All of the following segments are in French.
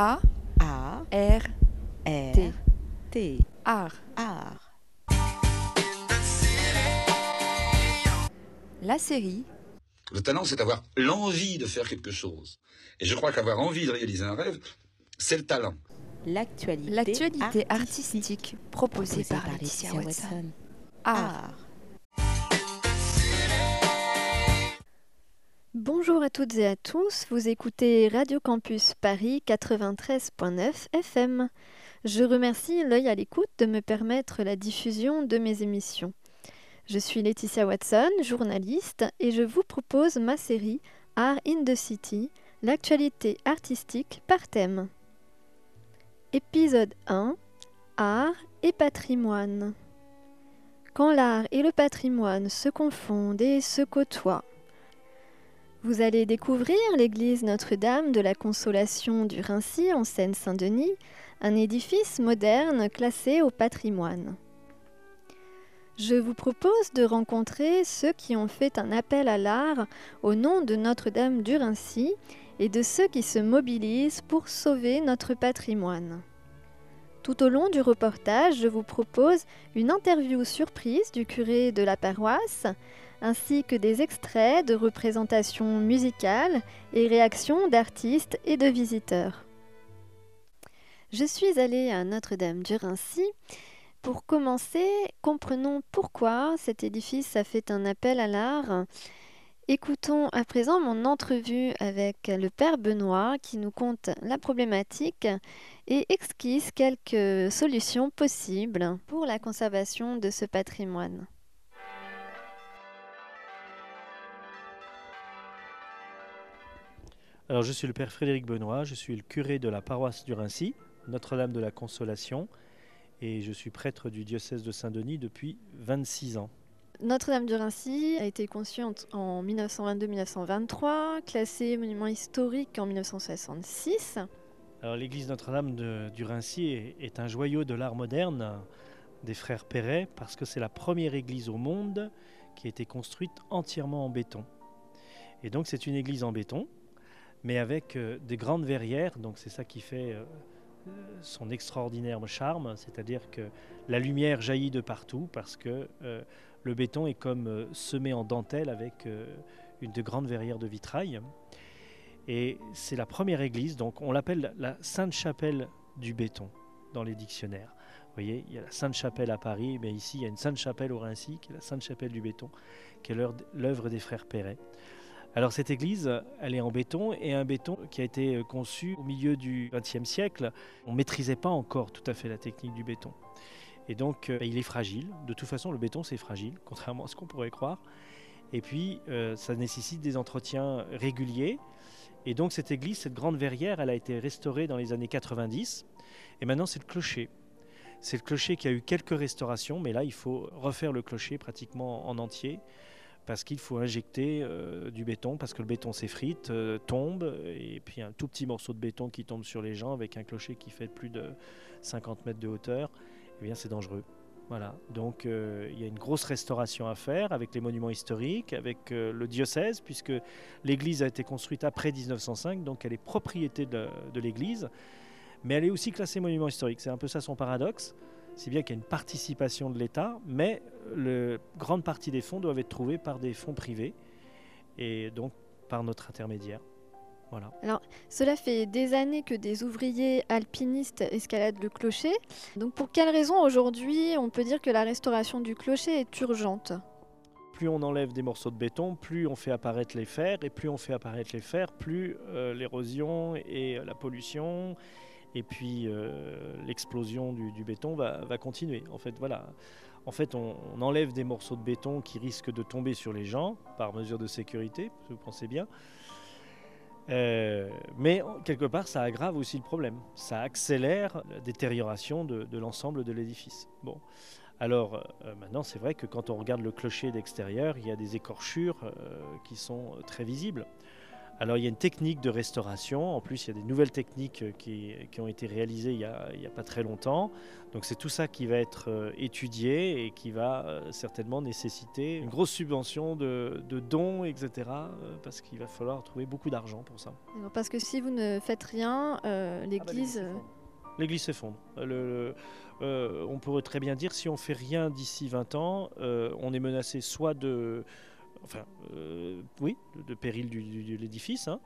A A R R T T art. art. La série Le talent, c'est avoir l'envie de faire quelque chose. Et je crois qu'avoir envie de réaliser un rêve, c'est le talent. L'actualité L'actualité artistique proposée posée par Laetitia Watson. Art. Art. Bonjour à toutes et à tous, vous écoutez Radio Campus Paris 93.9 FM. Je remercie l'œil à l'écoute de me permettre la diffusion de mes émissions. Je suis Laetitia Watson, journaliste, et je vous propose ma série Art in the City, l'actualité artistique par thème. Épisode 1 Art et patrimoine. Quand l'art et le patrimoine se confondent et se côtoient. Vous allez découvrir l'église Notre-Dame de la Consolation du Rincy en Seine-Saint-Denis, un édifice moderne classé au patrimoine. Je vous propose de rencontrer ceux qui ont fait un appel à l'art au nom de Notre-Dame du Rincy et de ceux qui se mobilisent pour sauver notre patrimoine. Tout au long du reportage, je vous propose une interview surprise du curé de la paroisse, ainsi que des extraits de représentations musicales et réactions d'artistes et de visiteurs. Je suis allée à Notre-Dame du Rincy. Pour commencer, comprenons pourquoi cet édifice a fait un appel à l'art. Écoutons à présent mon entrevue avec le Père Benoît qui nous conte la problématique et esquisse quelques solutions possibles pour la conservation de ce patrimoine. Alors, je suis le père Frédéric Benoît, je suis le curé de la paroisse du Rincy, Notre-Dame de la Consolation, et je suis prêtre du diocèse de Saint-Denis depuis 26 ans. Notre-Dame du Rincy a été conçue en, en 1922-1923, classée monument historique en 1966. Alors, l'église Notre-Dame de- du Rincy est, est un joyau de l'art moderne des frères Perret parce que c'est la première église au monde qui a été construite entièrement en béton. Et donc, c'est une église en béton, mais avec euh, des grandes verrières, donc c'est ça qui fait euh, euh, son extraordinaire charme, c'est-à-dire que la lumière jaillit de partout parce que le béton est comme semé en dentelle avec une de grandes verrières de vitrail. Et c'est la première église, donc on l'appelle la Sainte-Chapelle du béton dans les dictionnaires. Vous voyez, il y a la Sainte-Chapelle à Paris, mais ici il y a une Sainte-Chapelle au Rincy, qui est la Sainte-Chapelle du béton, qui est l'œuvre des frères Perret. Alors cette église, elle est en béton, et un béton qui a été euh, conçu au milieu du XXe siècle. On ne maîtrisait pas encore tout à fait la technique du béton. Et donc euh, il est fragile. De toute façon, le béton c'est fragile, contrairement à ce qu'on pourrait croire. Et puis euh, ça nécessite des entretiens réguliers. Et donc cette église, cette grande verrière, elle a été restaurée dans les années 90. Et maintenant c'est le clocher. C'est le clocher qui a eu quelques restaurations, mais là il faut refaire le clocher pratiquement en entier parce qu'il faut injecter euh, du béton, parce que le béton s'effrite, euh, tombe, et puis un tout petit morceau de béton qui tombe sur les gens avec un clocher qui fait plus de 50 mètres de hauteur, eh bien c'est dangereux. Voilà, donc euh, il y a une grosse restauration à faire avec les monuments historiques, avec le diocèse, puisque l'église a été construite après 1905, donc elle est propriété de l'église, mais elle est aussi classée monument historique. C'est un peu ça son paradoxe, c'est bien qu'il y a une participation de l'État, mais le grande partie des fonds doivent être trouvés par des fonds privés et donc par notre intermédiaire. Voilà. Cela fait des années que des ouvriers alpinistes escaladent le clocher. Donc pour quelle raison aujourd'hui on peut dire que la restauration du clocher est urgente? Plus on enlève des morceaux de béton, plus on fait apparaître les fers, et plus on fait apparaître les fers, plus euh, l'érosion et euh, la pollution, et puis euh, l'explosion du, béton va, continuer. En fait, voilà. En fait, on, enlève des morceaux de béton qui risquent de tomber sur les gens par mesure de sécurité, vous pensez bien. Euh, mais quelque part, ça aggrave aussi le problème. Ça accélère la détérioration de, l'ensemble de l'édifice. Bon. Alors euh, maintenant, c'est vrai que quand on regarde le clocher d'extérieur, il y a des écorchures euh, qui sont très visibles. Alors il y a une technique de restauration, en plus il y a des nouvelles techniques euh, qui, qui ont été réalisées il n'y a, il y a pas très longtemps. Donc c'est tout ça qui va être euh, étudié et qui va euh, certainement nécessiter une grosse subvention de, de dons, etc. euh, Parce qu'il va falloir trouver beaucoup d'argent pour ça. Alors, Parce que si vous ne faites rien, euh, Ah bah, l'Église... L'église s'effondre. Le- le- euh, on pourrait très bien dire si on fait rien d'ici 20 ans, euh, on est menacé soit de, enfin, euh, oui, de, péril de l'édifice, hein,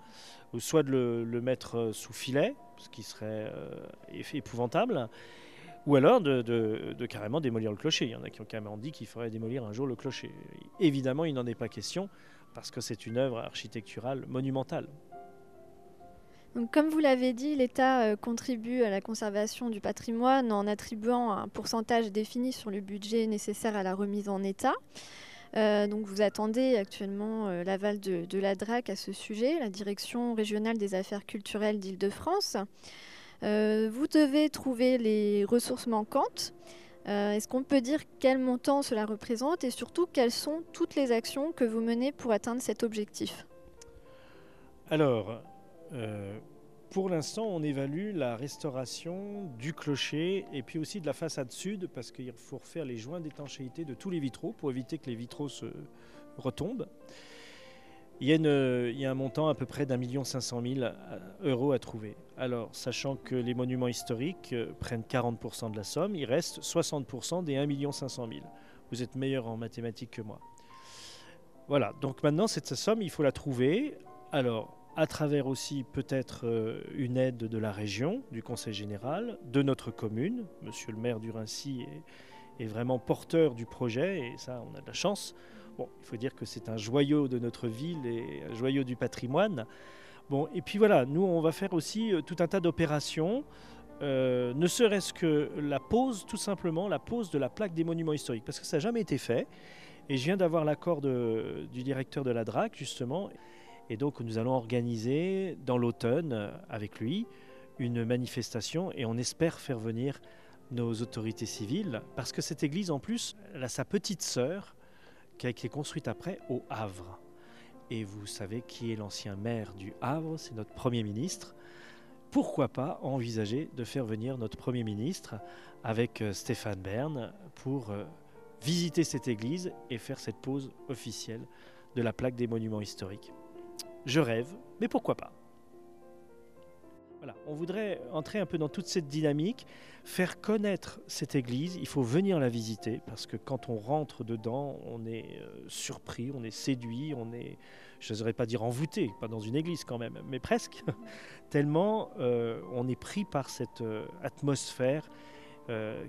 soit de le, mettre euh, sous filet, ce qui serait euh, épouvantable, ou alors de, carrément démolir le clocher. Il y en a qui ont carrément dit qu'il faudrait démolir un jour le clocher. Évidemment, il n'en est pas question parce que c'est une œuvre architecturale monumentale. Comme vous l'avez dit, l'État contribue à la conservation du patrimoine en attribuant un pourcentage défini sur le budget nécessaire à la remise en état. Euh, donc vous attendez actuellement euh, l'aval de, la DRAC à ce sujet, la Direction régionale des affaires culturelles d'Île-de-France. Euh, vous devez trouver les ressources manquantes. Est-ce qu'on peut dire quel montant cela représente et surtout quelles sont toutes les actions que vous menez pour atteindre cet objectif? Alors, pour l'instant, on évalue la restauration du clocher et puis aussi de la façade sud parce qu'il faut refaire les joints d'étanchéité de tous les vitraux pour éviter que les vitraux se retombent. Il y, a un montant à peu près d'un million cinq cent mille euh, euros à trouver. Alors, sachant que les monuments historiques euh, prennent 40% de la somme, il reste 60% des 1 million cinq cent mille. Vous êtes meilleur en mathématiques que moi. Voilà, donc maintenant, cette somme, il faut la trouver. Alors, à travers aussi peut-être euh, une aide de la région, du Conseil général, de notre commune. Monsieur le maire du Rincy est, vraiment porteur du projet et ça, on a de la chance. Bon, il faut dire que c'est un joyau de notre ville et un joyau du patrimoine. Bon, et puis voilà, nous, on va faire aussi euh, tout un tas d'opérations. euh, ne serait-ce que la pose, tout simplement, la pose de la plaque des monuments historiques, parce que ça n'a jamais été fait. Et je viens d'avoir l'accord du directeur de la DRAC, justement, et donc nous allons organiser dans l'automne euh, avec lui une manifestation et on espère faire venir nos autorités civiles parce que cette église en plus elle a sa petite sœur qui a été construite après au Havre. Et vous savez qui est l'ancien maire du Havre, c'est notre Premier ministre. Pourquoi pas envisager de faire venir notre Premier ministre avec euh, Stéphane Bern pour euh, visiter cette église et faire cette pose officielle de la plaque des monuments historiques. Je rêve, mais pourquoi pas? Voilà, on voudrait entrer un peu dans toute cette dynamique, faire connaître cette église. Il faut venir la visiter parce que quand on rentre dedans, on est euh, surpris, on est séduit, on est, je n'oserais pas dire envoûté, pas dans une église quand même, mais presque, tellement euh, on est pris par cette euh, atmosphère.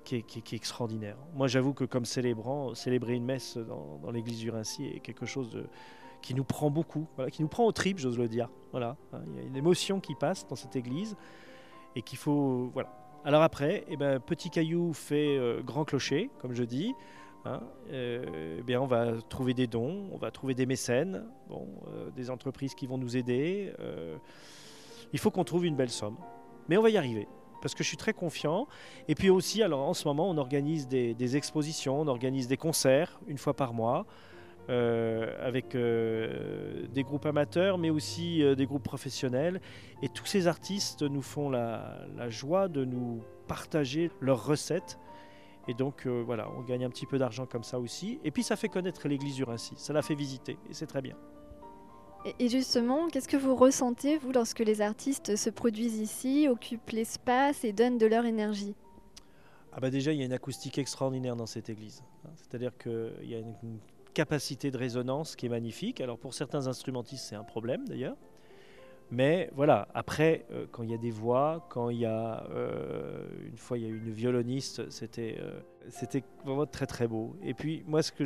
qui, est, extraordinaire. Moi, j'avoue que comme célébrant, célébrer une messe dans, dans l'église du Rincy est quelque chose de, qui nous prend beaucoup, voilà, qui nous prend au trip, j'ose le dire. Voilà, hein, il y a une émotion qui passe dans cette église et qu'il faut, voilà. Alors après, eh ben, petit caillou fait euh, grand clocher, comme je dis. hein, euh, eh bien, on va trouver des dons, on va trouver des mécènes, bon, euh, des entreprises qui vont nous aider. il faut qu'on trouve une belle somme, mais on va y arriver. Parce que je suis très confiant. Et puis aussi, alors en ce moment, on organise des, expositions, on organise des concerts une fois par mois avec euh, des groupes amateurs, mais aussi euh, des groupes professionnels. Et tous ces artistes nous font la, la joie de nous partager leurs recettes. Et donc euh, voilà, on gagne un petit peu d'argent comme ça aussi. Et puis ça fait connaître l'église du Rincy, ça la fait visiter, et c'est très bien. Et- justement, qu'est-ce que vous ressentez, vous, lorsque les artistes se produisent ici, occupent l'espace et donnent de leur énergie? Ah bah déjà, il y a une acoustique extraordinaire dans cette église. C'est-à-dire qu'il y a une capacité de résonance qui est magnifique. Alors pour certains instrumentistes, c'est un problème d'ailleurs. Mais voilà, après, euh, quand il y a des voix, quand il y a... euh, une fois, il y a une violoniste, c'était euh, c'était vraiment très très beau. Et puis moi, ce que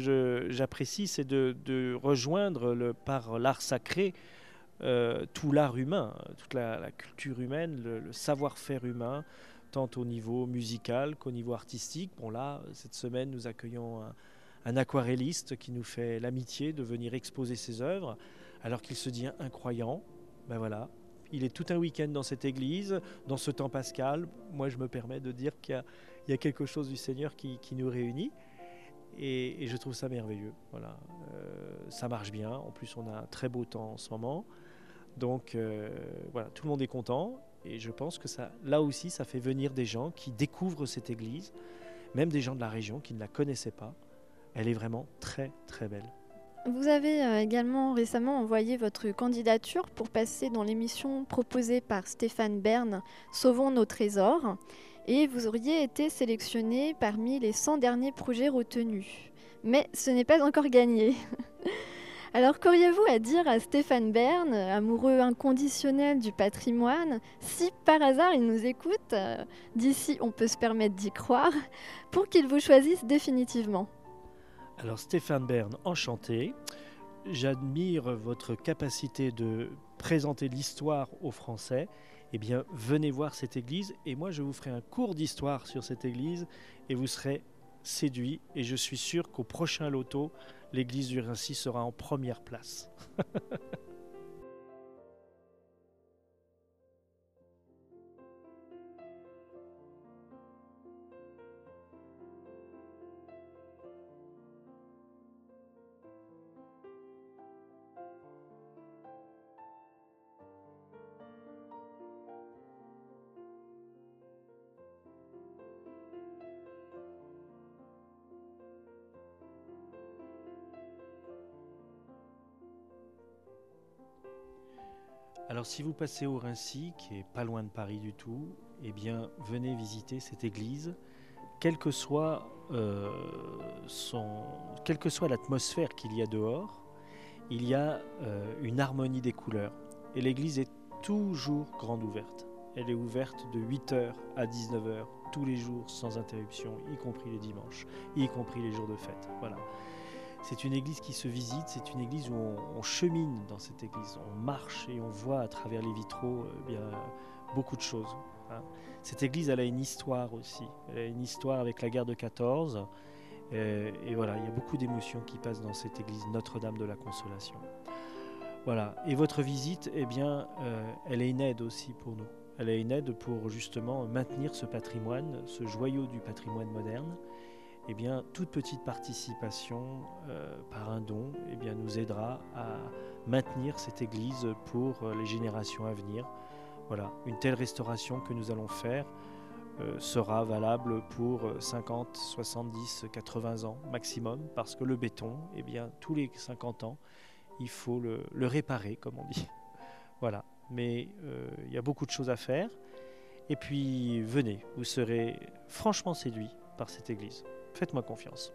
j'apprécie, c'est de, rejoindre par l'art sacré tout l'art humain, toute la, la culture humaine, le- le savoir-faire humain tant au niveau musical qu'au niveau artistique. Bon là, cette semaine, nous accueillons un, un aquarelliste qui nous fait l'amitié de venir exposer ses œuvres, alors qu'il se dit incroyant. Ben voilà, il est tout un week-end dans cette église, dans ce temps pascal. Moi, je me permets de dire qu'il y a, quelque chose du Seigneur qui, nous réunit. Et, et je trouve ça merveilleux. Voilà, Euh, ça marche bien. En plus, on a un très beau temps en ce moment. Donc euh, voilà, tout le monde est content et je pense que ça, là aussi, ça fait venir des gens qui découvrent cette église, même des gens de la région qui ne la connaissaient pas. Elle est vraiment très très belle. Vous avez euh, également récemment envoyé votre candidature pour passer dans l'émission proposée par Stéphane Bern, Sauvons nos trésors, et vous auriez été sélectionné parmi les 100 derniers projets retenus. Mais ce n'est pas encore gagné. Alors qu'auriez-vous à dire à Stéphane Bern, amoureux inconditionnel du patrimoine, si par hasard il nous écoute, d'ici on peut se permettre d'y croire, pour qu'il vous choisisse définitivement Alors Stéphane Bern, enchanté. J'admire votre capacité de présenter l'histoire aux Français. Eh bien, venez voir cette église et moi je vous ferai un cours d'histoire sur cette église et vous serez séduit et je suis sûr qu'au prochain loto, l'église du Rincy sera en première place. Alors si vous passez au Rincy, qui est pas loin de Paris du tout, eh bien venez visiter cette église, quelle que soit, euh, son, quelle que soit l'atmosphère qu'il y a dehors, il y a euh, une harmonie des couleurs. Et l'église est toujours grande ouverte. Elle est ouverte de 8h à 19h tous les jours sans interruption, y compris les dimanches, y compris les jours de fête. Voilà. C'est une église qui se visite, c'est une église où on, chemine dans cette église, on marche et on voit à travers les vitraux euh, bien, beaucoup de choses. Hein. Cette église, elle a une histoire aussi, elle a une histoire avec la guerre de 14. Et, et voilà, il y a beaucoup d'émotions qui passent dans cette église Notre-Dame de la Consolation. Voilà, et votre visite, eh bien, euh, elle est une aide aussi pour nous. Elle est une aide pour justement maintenir ce patrimoine, ce joyau du patrimoine moderne eh bien, toute petite participation euh, par un don eh bien, nous aidera à maintenir cette église pour euh, les générations à venir. Voilà, une telle restauration que nous allons faire euh, sera valable pour 50, 70, 80 ans maximum, parce que le béton, eh bien, tous les 50 ans, il faut le, réparer, comme on dit. Voilà, mais il y a beaucoup de choses à faire. Et puis, venez, vous serez franchement séduits par cette église. Faites-moi confiance.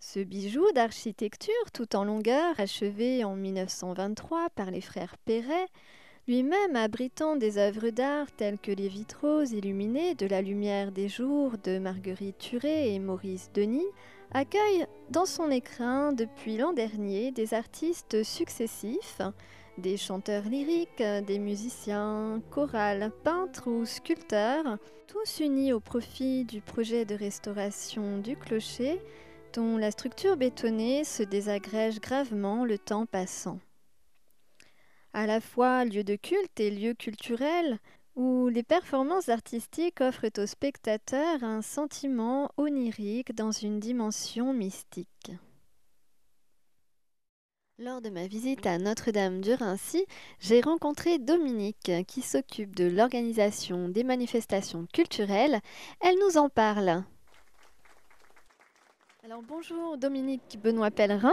Ce bijou d'architecture tout en longueur, achevé en 1923 par les frères Perret, lui-même abritant des œuvres d'art telles que les vitraux illuminés de la lumière des jours de Marguerite Turé et Maurice Denis, accueille dans son écrin depuis l'an dernier des artistes successifs, des chanteurs lyriques, des musiciens, chorales, peintres ou sculpteurs, tous unis au profit du projet de restauration du clocher, dont la structure bétonnée se désagrège gravement le temps passant. À la fois lieu de culte et lieu culturel, où les performances artistiques offrent aux spectateurs un sentiment onirique dans une dimension mystique. Lors de ma visite à Notre-Dame du Rincy, j'ai rencontré Dominique qui s'occupe de l'organisation des manifestations culturelles. Elle nous en parle. Alors bonjour Dominique Benoît Pellerin.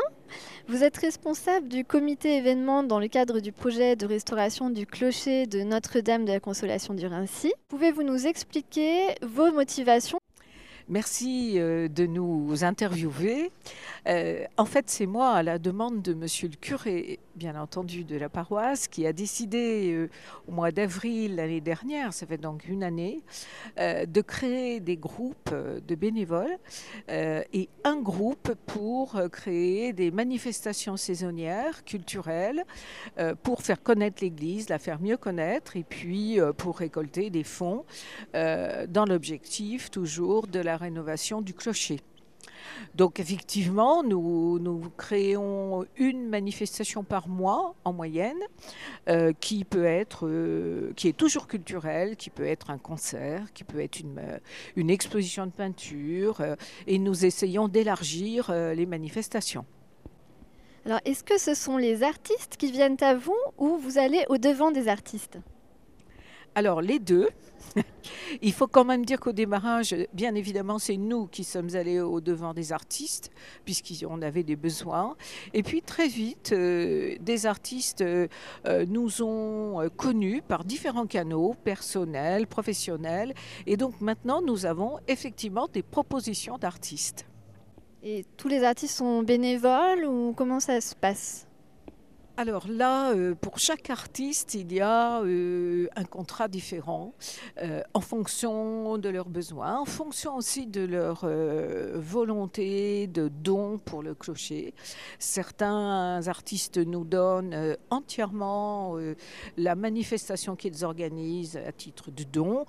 Vous êtes responsable du comité événement dans le cadre du projet de restauration du clocher de Notre-Dame de la Consolation du Rincy. Pouvez-vous nous expliquer vos motivations? Merci euh, de nous interviewer. Euh, en fait, c'est moi, à la demande de monsieur le curé, bien entendu, de la paroisse, qui a décidé euh, au mois d'avril l'année dernière, ça fait donc une année, euh, de créer des groupes de bénévoles euh, et un groupe pour euh, créer des manifestations saisonnières, culturelles, euh, pour faire connaître l'Église, la faire mieux connaître, et puis euh, pour récolter des fonds euh, dans l'objectif toujours de la rénovation du clocher. Donc effectivement, nous, créons une manifestation par mois en moyenne, euh, qui peut être, euh, qui est toujours culturelle, qui peut être un concert, qui peut être une, euh, exposition de peinture, et nous essayons d'élargir les manifestations. Alors, est-ce que ce sont les artistes qui viennent à vous ou vous allez au devant des artistes? Alors les deux. Il faut quand même dire qu'au démarrage, bien évidemment, c'est nous qui sommes allés au devant des artistes, puisqu'on avait des besoins. Et puis très vite, euh, des artistes euh, euh, nous ont connus par différents canaux, personnels, professionnels. Et donc maintenant, nous avons effectivement des propositions d'artistes. Et tous les artistes sont bénévoles ou comment ça se passe? Alors là, euh, pour chaque artiste, il y a euh, un contrat différent euh, en fonction de leurs besoins, en fonction aussi de leur volonté de don pour le clocher. Certains artistes nous donnent entièrement la manifestation qu'ils organisent à titre de don.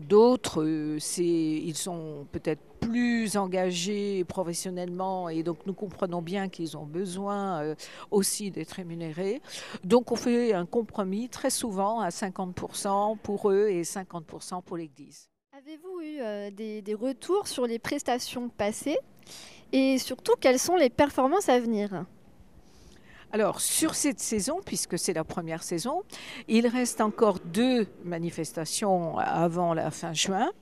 D'autres, ils sont peut-être plus engagés professionnellement et donc nous comprenons bien qu'ils ont besoin euh, aussi d'être rémunérés. Donc on fait un compromis très souvent à 50% pour eux et 50% pour l'Église. Avez-vous eu euh, des, des retours sur les prestations passées et surtout quelles sont les performances à venir? Alors, sur cette saison, puisque c'est la première saison, il reste encore deux manifestations avant la fin juin.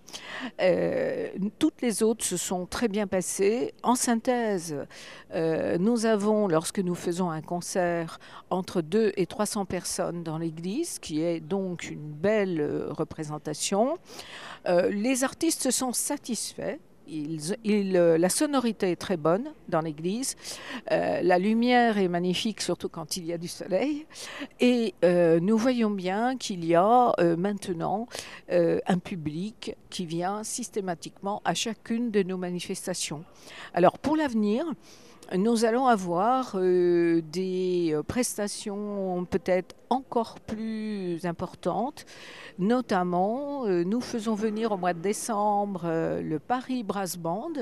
Euh, toutes les autres se sont très bien passées. En synthèse, euh, nous avons, lorsque nous faisons un concert, entre 2 et 300 personnes dans l'église, qui est donc une belle euh, représentation. Les artistes sont satisfaits. Euh, la sonorité est très bonne dans l'église. Euh, la lumière est magnifique, surtout quand il y a du soleil. Et euh, nous voyons bien qu'il y a maintenant un public qui vient systématiquement à chacune de nos manifestations. Alors pour l'avenir, nous allons avoir euh, des euh, prestations peut-être encore plus importantes. Notamment, euh, nous faisons venir au mois de décembre le Paris Brass Band,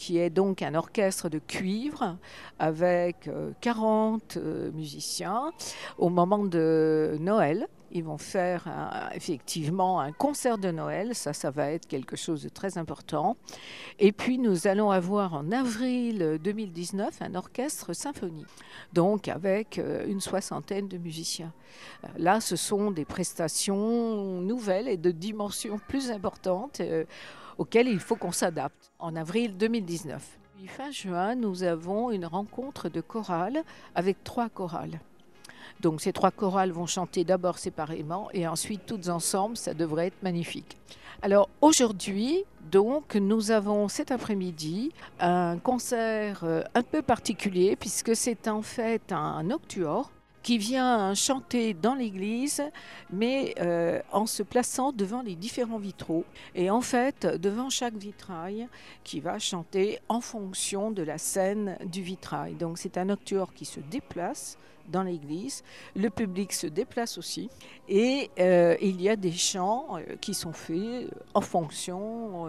qui est donc un orchestre de cuivre avec euh, 40 euh, musiciens. Au moment de Noël, ils vont faire effectivement un concert de Noël. Ça, ça va être quelque chose de très important. Et puis, nous allons avoir en avril 2019 un orchestre symphonie, donc avec euh, une soixantaine de musiciens. Euh, Là, ce sont des prestations nouvelles et de dimensions plus importantes euh, auxquelles il faut qu'on s'adapte en avril 2019. Puis fin juin, nous avons une rencontre de chorales avec trois chorales. Donc ces trois chorales vont chanter d'abord séparément et ensuite toutes ensemble, ça devrait être magnifique. Alors aujourd'hui, donc nous avons cet après-midi un concert euh, un peu particulier puisque c'est en fait un nocturne qui vient chanter dans l'église, mais euh, en se plaçant devant les différents vitraux. Et en fait, devant chaque vitrail, qui va chanter en fonction de la scène du vitrail. Donc c'est un nocturne qui se déplace dans l'église, le public se déplace aussi, et euh, il y a des chants euh, qui sont faits en fonction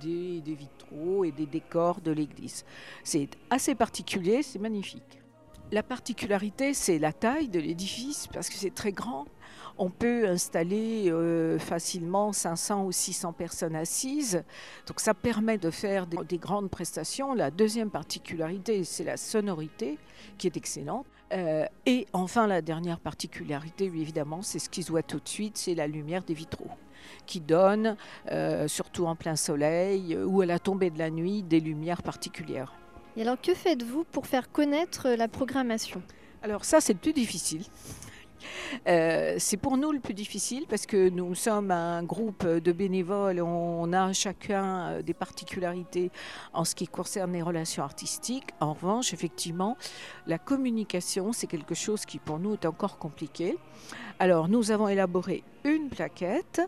des vitraux et des décors de l'église. C'est assez particulier, c'est magnifique. La particularité, c'est la taille de l'édifice, parce que c'est très grand. On peut installer euh, facilement 500 ou 600 personnes assises. Donc ça permet de faire des, des grandes prestations. La deuxième particularité, c'est la sonorité, qui est excellente. Euh, et enfin, la dernière particularité, évidemment, c'est ce qui se tout de suite, c'est la lumière des vitraux qui donne, euh, surtout en plein soleil ou à la tombée de la nuit, des lumières particulières. Et alors, que faites-vous pour faire connaître la programmation? Alors ça, c'est le plus difficile. Euh, c'est pour nous le plus difficile parce que nous sommes un groupe de bénévoles, on a chacun euh, des particularités en ce qui concerne les relations artistiques. En revanche, effectivement, la communication, c'est quelque chose qui pour nous est encore compliqué. Alors nous avons élaboré une plaquette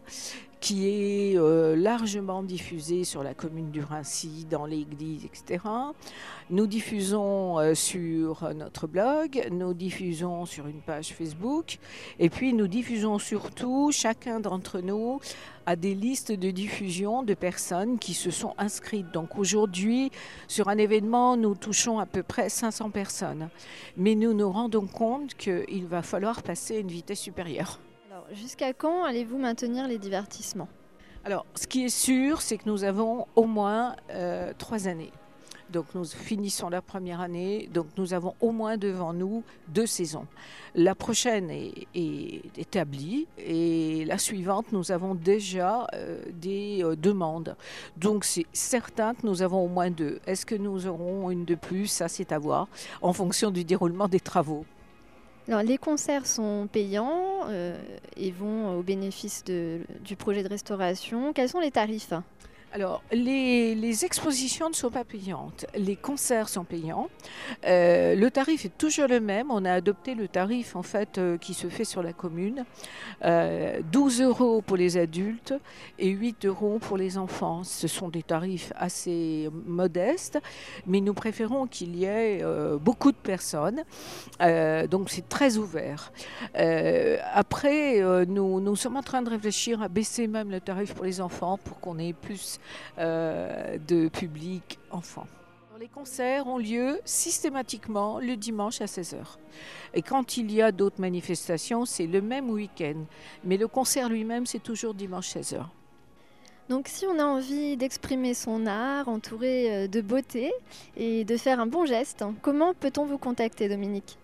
qui est euh, largement diffusé sur la commune du Rincy, dans l'église, etc. Nous diffusons euh, sur notre blog, nous diffusons sur une page Facebook, et puis nous diffusons surtout, chacun d'entre nous a des listes de diffusion de personnes qui se sont inscrites. Donc aujourd'hui, sur un événement, nous touchons à peu près 500 personnes. Mais nous nous rendons compte qu'il va falloir passer à une vitesse supérieure. Jusqu'à quand allez-vous maintenir les divertissements? Alors, ce qui est sûr, c'est que nous avons au moins euh, trois années. Donc nous finissons la première année, donc nous avons au moins devant nous deux saisons. La prochaine est, est établie et la suivante, nous avons déjà euh, des euh, demandes. Donc c'est certain que nous avons au moins deux. Est-ce que nous aurons une de plus? Ça, c'est à voir en fonction du déroulement des travaux. Alors, les concerts sont payants euh, et vont au bénéfice du projet de restauration. Quels sont les tarifs? Alors, les, expositions ne sont pas payantes. Les concerts sont payants. Euh, le tarif est toujours le même. On a adopté le tarif en fait euh, qui se fait sur la commune. Euh, 12 euros pour les adultes et 8 euros pour les enfants. Ce sont des tarifs assez modestes, mais nous préférons qu'il y ait euh, beaucoup de personnes. Donc, c'est très ouvert. Après, nous, nous sommes en train de réfléchir à baisser même le tarif pour les enfants pour qu'on ait plus euh, de public enfant. Les concerts ont lieu systématiquement le dimanche à 16h. Et quand il y a d'autres manifestations, c'est le même week-end. Mais le concert lui-même, c'est toujours dimanche 16h. Donc, si on a envie d'exprimer son art entouré euh, de beauté et de faire un bon geste, comment peut-on vous contacter, Dominique?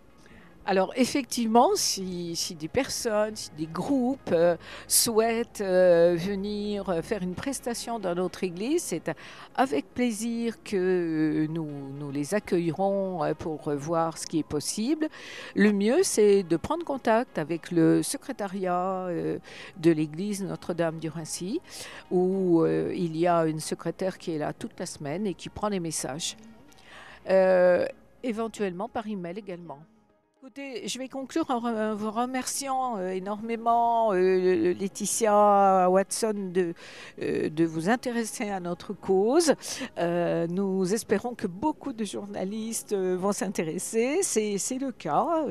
Alors effectivement, si, des personnes, si des groupes euh, souhaitent euh, venir euh, faire une prestation dans notre église, c'est avec plaisir que nous, les accueillerons pour voir ce qui est possible. Le mieux, c'est de prendre contact avec le secrétariat de l'église Notre-Dame du Rincy, où il y a une secrétaire qui est là toute la semaine et qui prend les messages. Éventuellement par email également. Je vais conclure en vous remerciant euh, énormément, euh, Laetitia Watson, de, euh, de vous intéresser à notre cause. Nous espérons que beaucoup de journalistes vont s'intéresser. C'est le cas.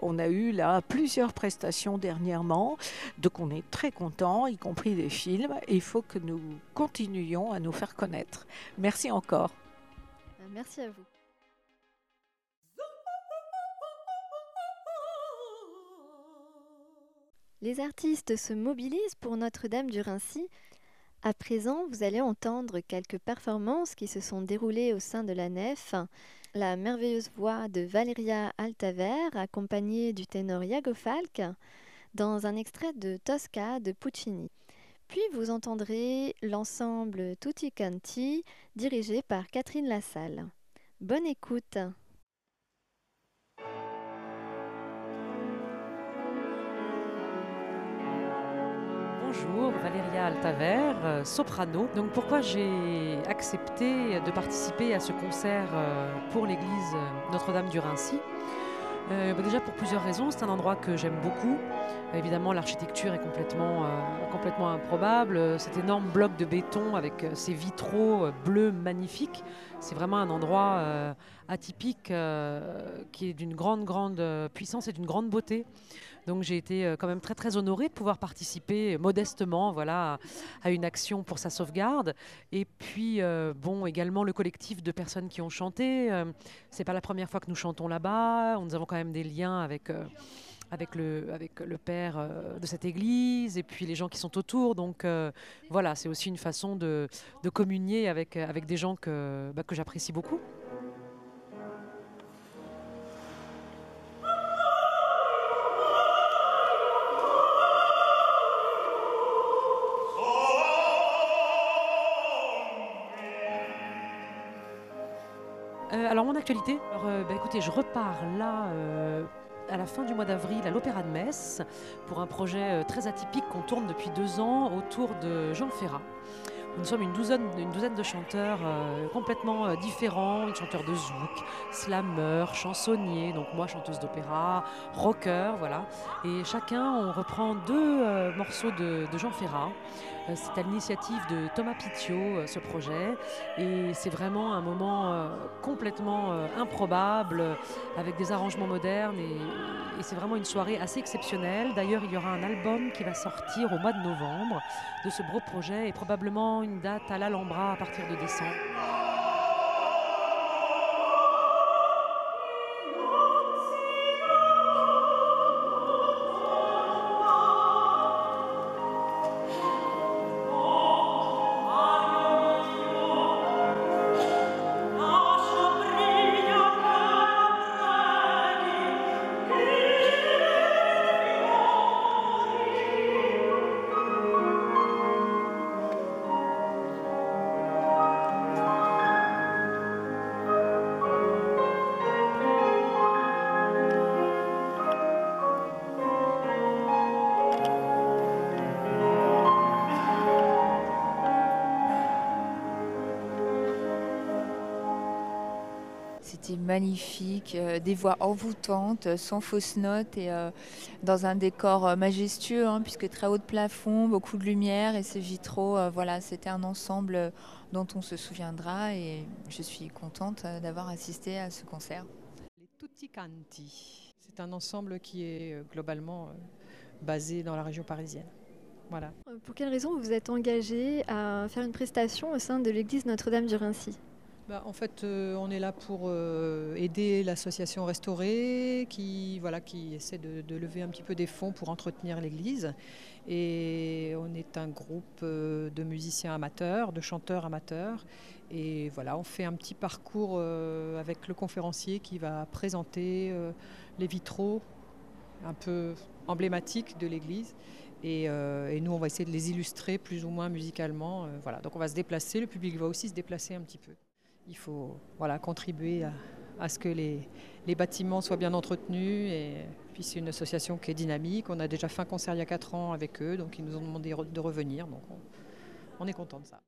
On a eu là plusieurs prestations dernièrement, donc on est très contents, y compris des films. Il faut que nous continuions à nous faire connaître. Merci encore. Merci à vous. Les artistes se mobilisent pour Notre-Dame du Rincy. À présent, vous allez entendre quelques performances qui se sont déroulées au sein de la nef. La merveilleuse voix de Valeria Altaver, accompagnée du ténor Iago Falk, dans un extrait de Tosca de Puccini. Puis vous entendrez l'ensemble Tutti Canti, dirigé par Catherine Lassalle. Bonne écoute. Bonjour, Valéria Altaver, euh, soprano. Donc pourquoi j'ai accepté de participer à ce concert euh, pour l'église euh, Notre-Dame du Rincy? Bah Déjà pour plusieurs raisons. C'est un endroit que j'aime beaucoup. Évidemment, l'architecture est complètement, complètement improbable. Cet énorme bloc de béton avec ces vitraux bleus magnifiques, c'est vraiment un endroit euh, atypique euh, qui est d'une grande, grande euh, puissance et d'une grande beauté. Donc j'ai été quand même très très honorée de pouvoir participer modestement voilà, à, une action pour sa sauvegarde. Et puis bon également le collectif de personnes qui ont chanté. C'est pas la première fois que nous chantons là-bas. Nous avons quand même des liens avec. Avec le, avec le père euh, de cette église et puis les gens qui sont autour. Donc euh, voilà, c'est aussi une façon de, de communier avec, avec des gens que, bah, que j'apprécie beaucoup. Euh, alors mon actualité, alors, bah, écoutez, je repars là à la fin du mois d'avril à l'Opéra de Metz pour un projet euh, très atypique qu'on tourne depuis deux ans autour de Jean Ferrat. Nous sommes une douzaine, une douzaine de chanteurs euh, complètement euh, différents, une de zouk, slammer, chansonnier, donc moi chanteuse d'opéra, rocker, voilà. Et chacun, on reprend deux morceaux de, Jean Ferrat c'est à l'initiative de Thomas Pitiot, euh, ce projet. Et c'est vraiment un moment euh, complètement euh, improbable, euh, avec des arrangements modernes. Et, et c'est vraiment une soirée assez exceptionnelle. D'ailleurs, il y aura un album qui va sortir au mois de novembre de ce beau projet et probablement une date à l'Alhambra à partir de décembre. C'était magnifique, euh, des voix envoûtantes, euh, sans fausses notes et euh, dans un décor euh, majestueux, hein, puisque très haut de plafond, beaucoup de lumière et ces vitraux. euh, voilà, c'était un ensemble dont on se souviendra et je suis contente euh, d'avoir assisté à ce concert. Les Tutti Canti. C'est un ensemble qui est globalement euh, basé dans la région parisienne. Voilà. Pour quelle raison vous vous êtes engagé à faire une prestation au sein de l'église Notre-Dame du Rincy? Bah, en fait, euh, on est là pour euh, aider l'association Restaurée qui, voilà, qui essaie de, lever un petit peu des fonds pour entretenir l'église. Et on est un groupe euh, de musiciens amateurs, de chanteurs amateurs. Et voilà, on fait un petit parcours avec le conférencier qui va présenter les vitraux un peu emblématiques de l'église. Et, nous, on va essayer de les illustrer plus ou moins musicalement. voilà. Donc on va se déplacer, le public va aussi se déplacer un petit peu. Il faut voilà, contribuer à, ce que les, bâtiments soient bien entretenus. Et c'est une association qui est dynamique. On a déjà fait un concert il y a 4 ans avec eux, donc ils nous ont demandé de revenir. On est content de ça.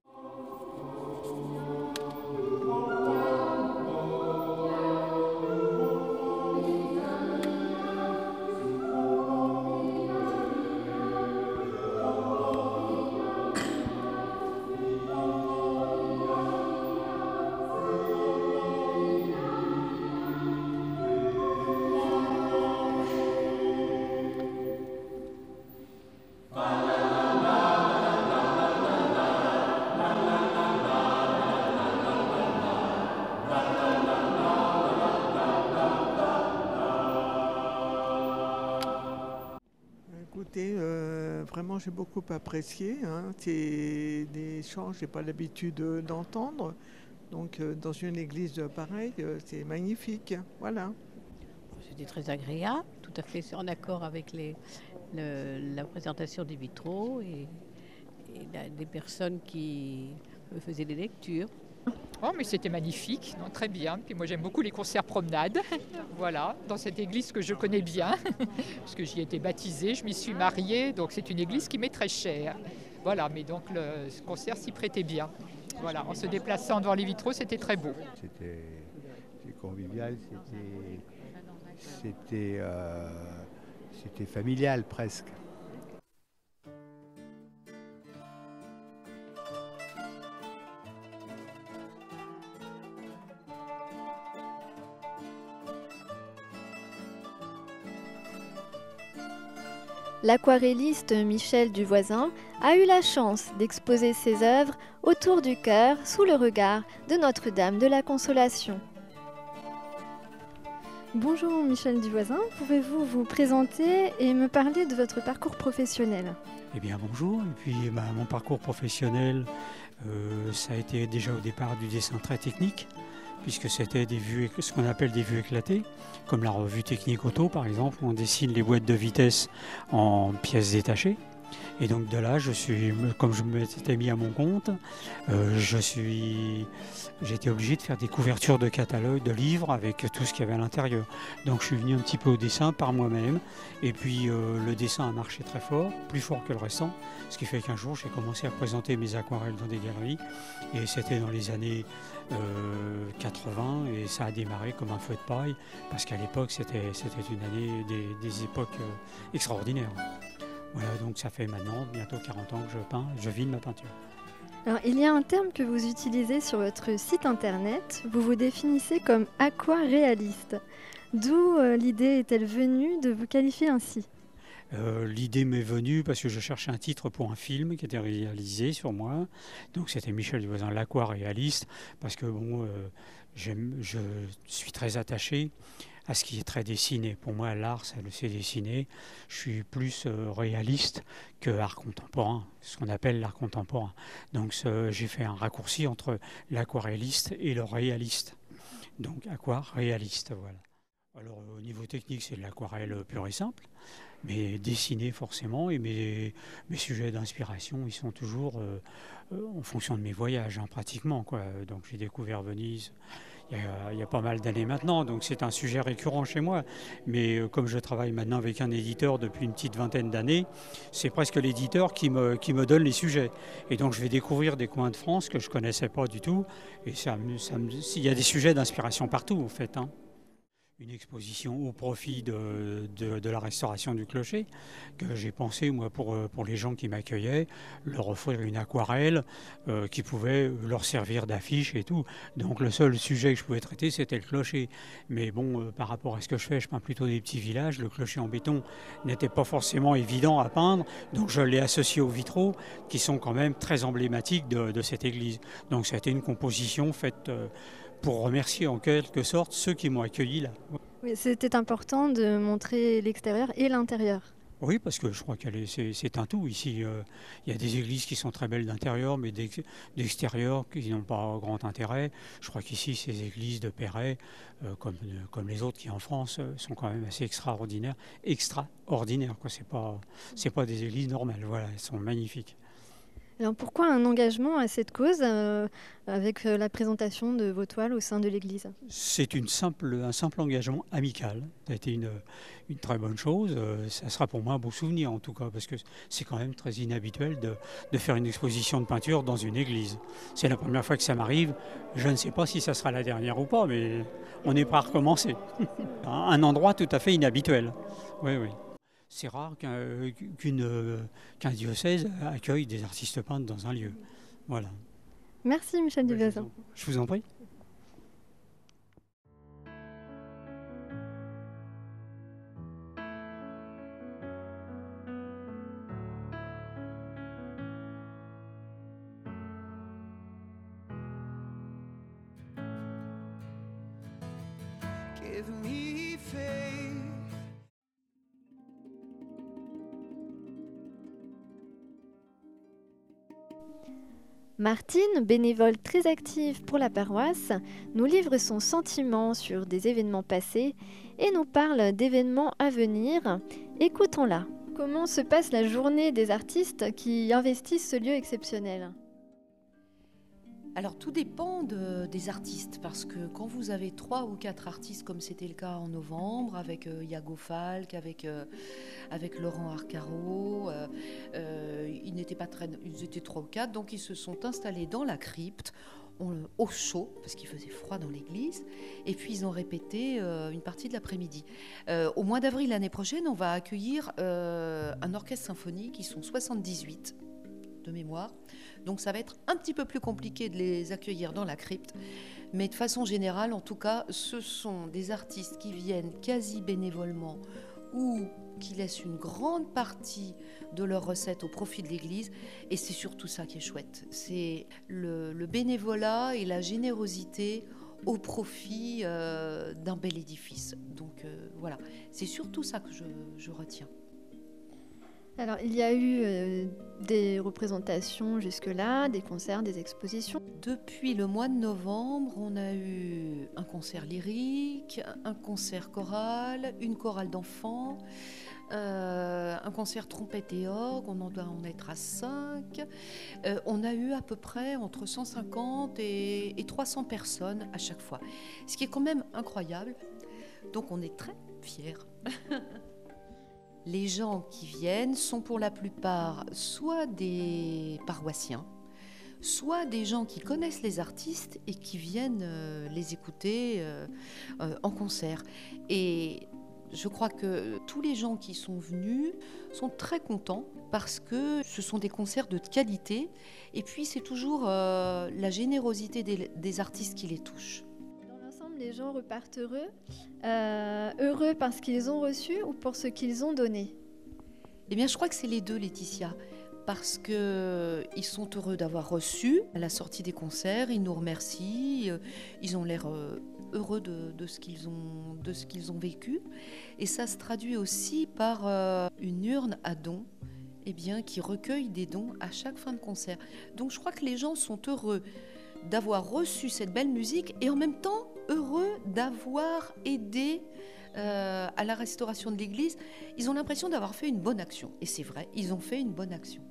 J'ai beaucoup apprécié. hein. C'est des chants que je n'ai pas l'habitude euh, d'entendre. Donc euh, dans une église pareille, euh, c'est magnifique. Voilà. C'était très agréable, tout à fait en accord avec les, le- la présentation des vitraux et, des personnes qui faisaient des lectures. Oh, mais c'était magnifique, non, très bien. Puis moi, j'aime beaucoup les concerts promenades. voilà, dans cette église que je connais bien, parce que j'y ai été baptisée, je m'y suis mariée, donc c'est une église qui m'est très chère. Voilà, mais donc le ce concert s'y prêtait bien. Voilà, en se déplaçant devant les vitraux, c'était très beau. C'était convivial, euh, c'était familial presque. L'aquarelliste Michel Duvoisin a eu la chance d'exposer ses œuvres autour du chœur sous le regard de Notre-Dame de la Consolation. Bonjour Michel Duvoisin, pouvez-vous vous présenter et me parler de votre parcours professionnel? Eh bien bonjour, et puis bah, mon parcours professionnel, euh, ça a été déjà au départ du dessin très technique, puisque c'était des vues, ce qu'on appelle des vues éclatées, comme la revue Technique Auto par exemple, où on dessine les boîtes de vitesse en pièces détachées. Et donc de là, je suis, comme je m'étais mis à mon compte, euh, été obligé de faire des couvertures de catalogues, de livres avec tout ce qu'il y avait à l'intérieur. Donc je suis venu un petit peu au dessin par moi-même. Et puis euh, le dessin a marché très fort, plus fort que le restant. Ce qui fait qu'un jour j'ai commencé à présenter mes aquarelles dans des galeries. Et c'était dans les années euh, 80 et ça a démarré comme un feu de paille parce qu'à l'époque c'était une année des, époques euh, extraordinaires. Voilà, donc ça fait maintenant bientôt 40 ans que je peins, je vis de ma peinture. Alors, il y a un terme que vous utilisez sur votre site internet. Vous vous définissez comme aquaréaliste. D'où euh, l'idée est-elle venue de vous qualifier ainsi? Euh, L'idée m'est venue parce que je cherchais un titre pour un film qui était réalisé sur moi. Donc c'était Michel Duvoisin, l'aquaréaliste, parce que bon, euh, je suis très attaché à ce qui est très dessiné. Pour moi, l'art, ça le sait dessiner. Je suis plus euh, réaliste que art contemporain, ce qu'on appelle l'art contemporain. Donc j'ai fait un raccourci entre l'aquarelliste et le réaliste. Donc aquaréaliste, voilà. Alors au niveau technique, c'est de l'aquarelle pure et simple, mais dessiné forcément. Et mes, sujets d'inspiration, ils sont toujours euh, euh, en fonction de mes voyages, hein, pratiquement. Donc j'ai découvert Venise il y, a, pas mal d'années maintenant, donc c'est un sujet récurrent chez moi. Mais euh, comme je travaille maintenant avec un éditeur depuis une petite vingtaine d'années, c'est presque l'éditeur qui me, qui me donne les sujets. Et donc je vais découvrir des coins de France que je connaissais pas du tout. Et ça, il y a des sujets d'inspiration partout, en fait. hein une exposition au profit de, de- la restauration du clocher, que j'ai pensé, moi, pour, euh, pour les gens qui m'accueillaient, leur offrir une aquarelle euh, qui pouvait leur servir d'affiche et tout. Donc le seul sujet que je pouvais traiter, c'était le clocher. Mais bon, euh, par rapport à ce que je fais, je peins plutôt des petits villages. Le clocher en béton n'était pas forcément évident à peindre, donc je l'ai associé aux vitraux, qui sont quand même très emblématiques de, cette église. Donc été une composition faite... pour remercier en quelque sorte ceux qui m'ont accueilli là. Oui, C'était important de montrer l'extérieur et l'intérieur. Oui, parce que je crois que c'est un tout ici. euh, Il y a des églises qui sont très belles d'intérieur, mais d'ex- d'extérieur qui n'ont pas grand intérêt. Je crois qu'ici, ces églises de Perret, euh, comme, comme les autres qui en France, euh, sont quand même assez extraordinaires. Extraordinaires, quoi. C'est pas, pas des églises normales. Voilà, elles sont magnifiques. Alors pourquoi un engagement à cette cause euh, avec euh, la présentation de vos toiles au sein de l'Église? C'est un simple engagement amical. Ça a été une, très bonne chose. Euh, Ça sera pour moi un beau souvenir en tout cas, parce que c'est quand même très inhabituel de faire une exposition de peinture dans une église. C'est la première fois que ça m'arrive. Je ne sais pas si ça sera la dernière ou pas, mais on n'est pas à recommencer. un endroit tout à fait inhabituel. Oui, oui. C'est rare qu'un euh, euh, qu'un diocèse accueille des artistes peintres dans un lieu. Voilà. Merci Michel Duvazin. Je vous en prie. Give me faith. Martine, bénévole très active pour la paroisse, nous livre son sentiment sur des événements passés et nous parle d'événements à venir. Écoutons-la. Comment se passe la journée des artistes qui investissent ce lieu exceptionnel? Alors tout dépend de- des artistes parce que quand vous avez trois ou quatre artistes comme c'était le cas en novembre avec euh, Iago Falk, avec, euh, avec Laurent Arcaro, euh, euh, ils n'étaient pas très, ils étaient trois ou quatre donc ils se sont installés dans la crypte on- au chaud parce qu'il faisait froid dans l'église et puis ils ont répété une partie de l'après-midi. Au mois d'avril l'année prochaine on va accueillir un orchestre symphonique, ils sont 78 mémoire. Donc ça va être un petit peu plus compliqué de les accueillir dans la crypte. Mais de façon générale, en tout cas, ce sont des artistes qui viennent quasi bénévolement ou qui laissent une grande partie de leurs recettes au profit de l'Église. Et c'est surtout ça qui est chouette. C'est le, bénévolat et la générosité au profit euh, d'un bel édifice. Donc euh, voilà, c'est surtout ça que je retiens. Alors, il y a eu euh, des représentations jusque-là, des concerts, des expositions. Depuis le mois de novembre, on a eu un concert lyrique, un concert choral, une chorale d'enfants, euh, un concert trompette et orgue, on en doit en être à 5. on a eu à peu près entre 150 et, et 300 personnes à chaque fois, ce qui est quand même incroyable. Donc on est très fiers. Les gens qui viennent sont pour la plupart soit des paroissiens, soit des gens qui connaissent les artistes et qui viennent euh, les écouter euh, euh, en concert. Et Je crois que tous les gens qui sont venus sont très contents parce que ce sont des concerts de qualité et puis c'est toujours la générosité des artistes qui les touche. Les gens repartent heureux. Euh, heureux parce qu'ils ont reçu ou pour ce qu'ils ont donné? Eh bien, je crois que c'est les deux, Laetitia. Parce qu'ils sont heureux d'avoir reçu à la sortie des concerts, ils nous remercient, euh, ils ont l'air euh, heureux de, ce qu'ils ont, de ce qu'ils ont vécu. Et ça se traduit aussi par euh, une urne à dons eh bien, qui recueille des dons à chaque fin de concert. Donc je crois que les gens sont heureux d'avoir reçu cette belle musique et en même temps heureux d'avoir aidé euh, à la restauration de l'église. Ils ont l'impression d'avoir fait une bonne action. Et c'est vrai, ils ont fait une bonne action.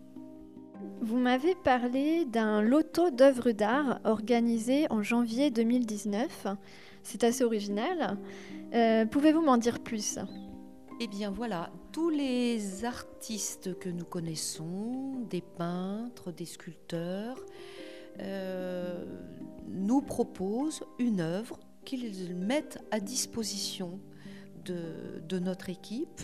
Vous m'avez parlé d'un loto d'œuvres d'art organisé en janvier 2019. C'est assez original. Euh, Pouvez-vous m'en dire plus? Eh bien voilà, tous les artistes que nous connaissons, des peintres, des sculpteurs, euh, nous proposent une œuvre qu'ils mettent à disposition de, notre équipe.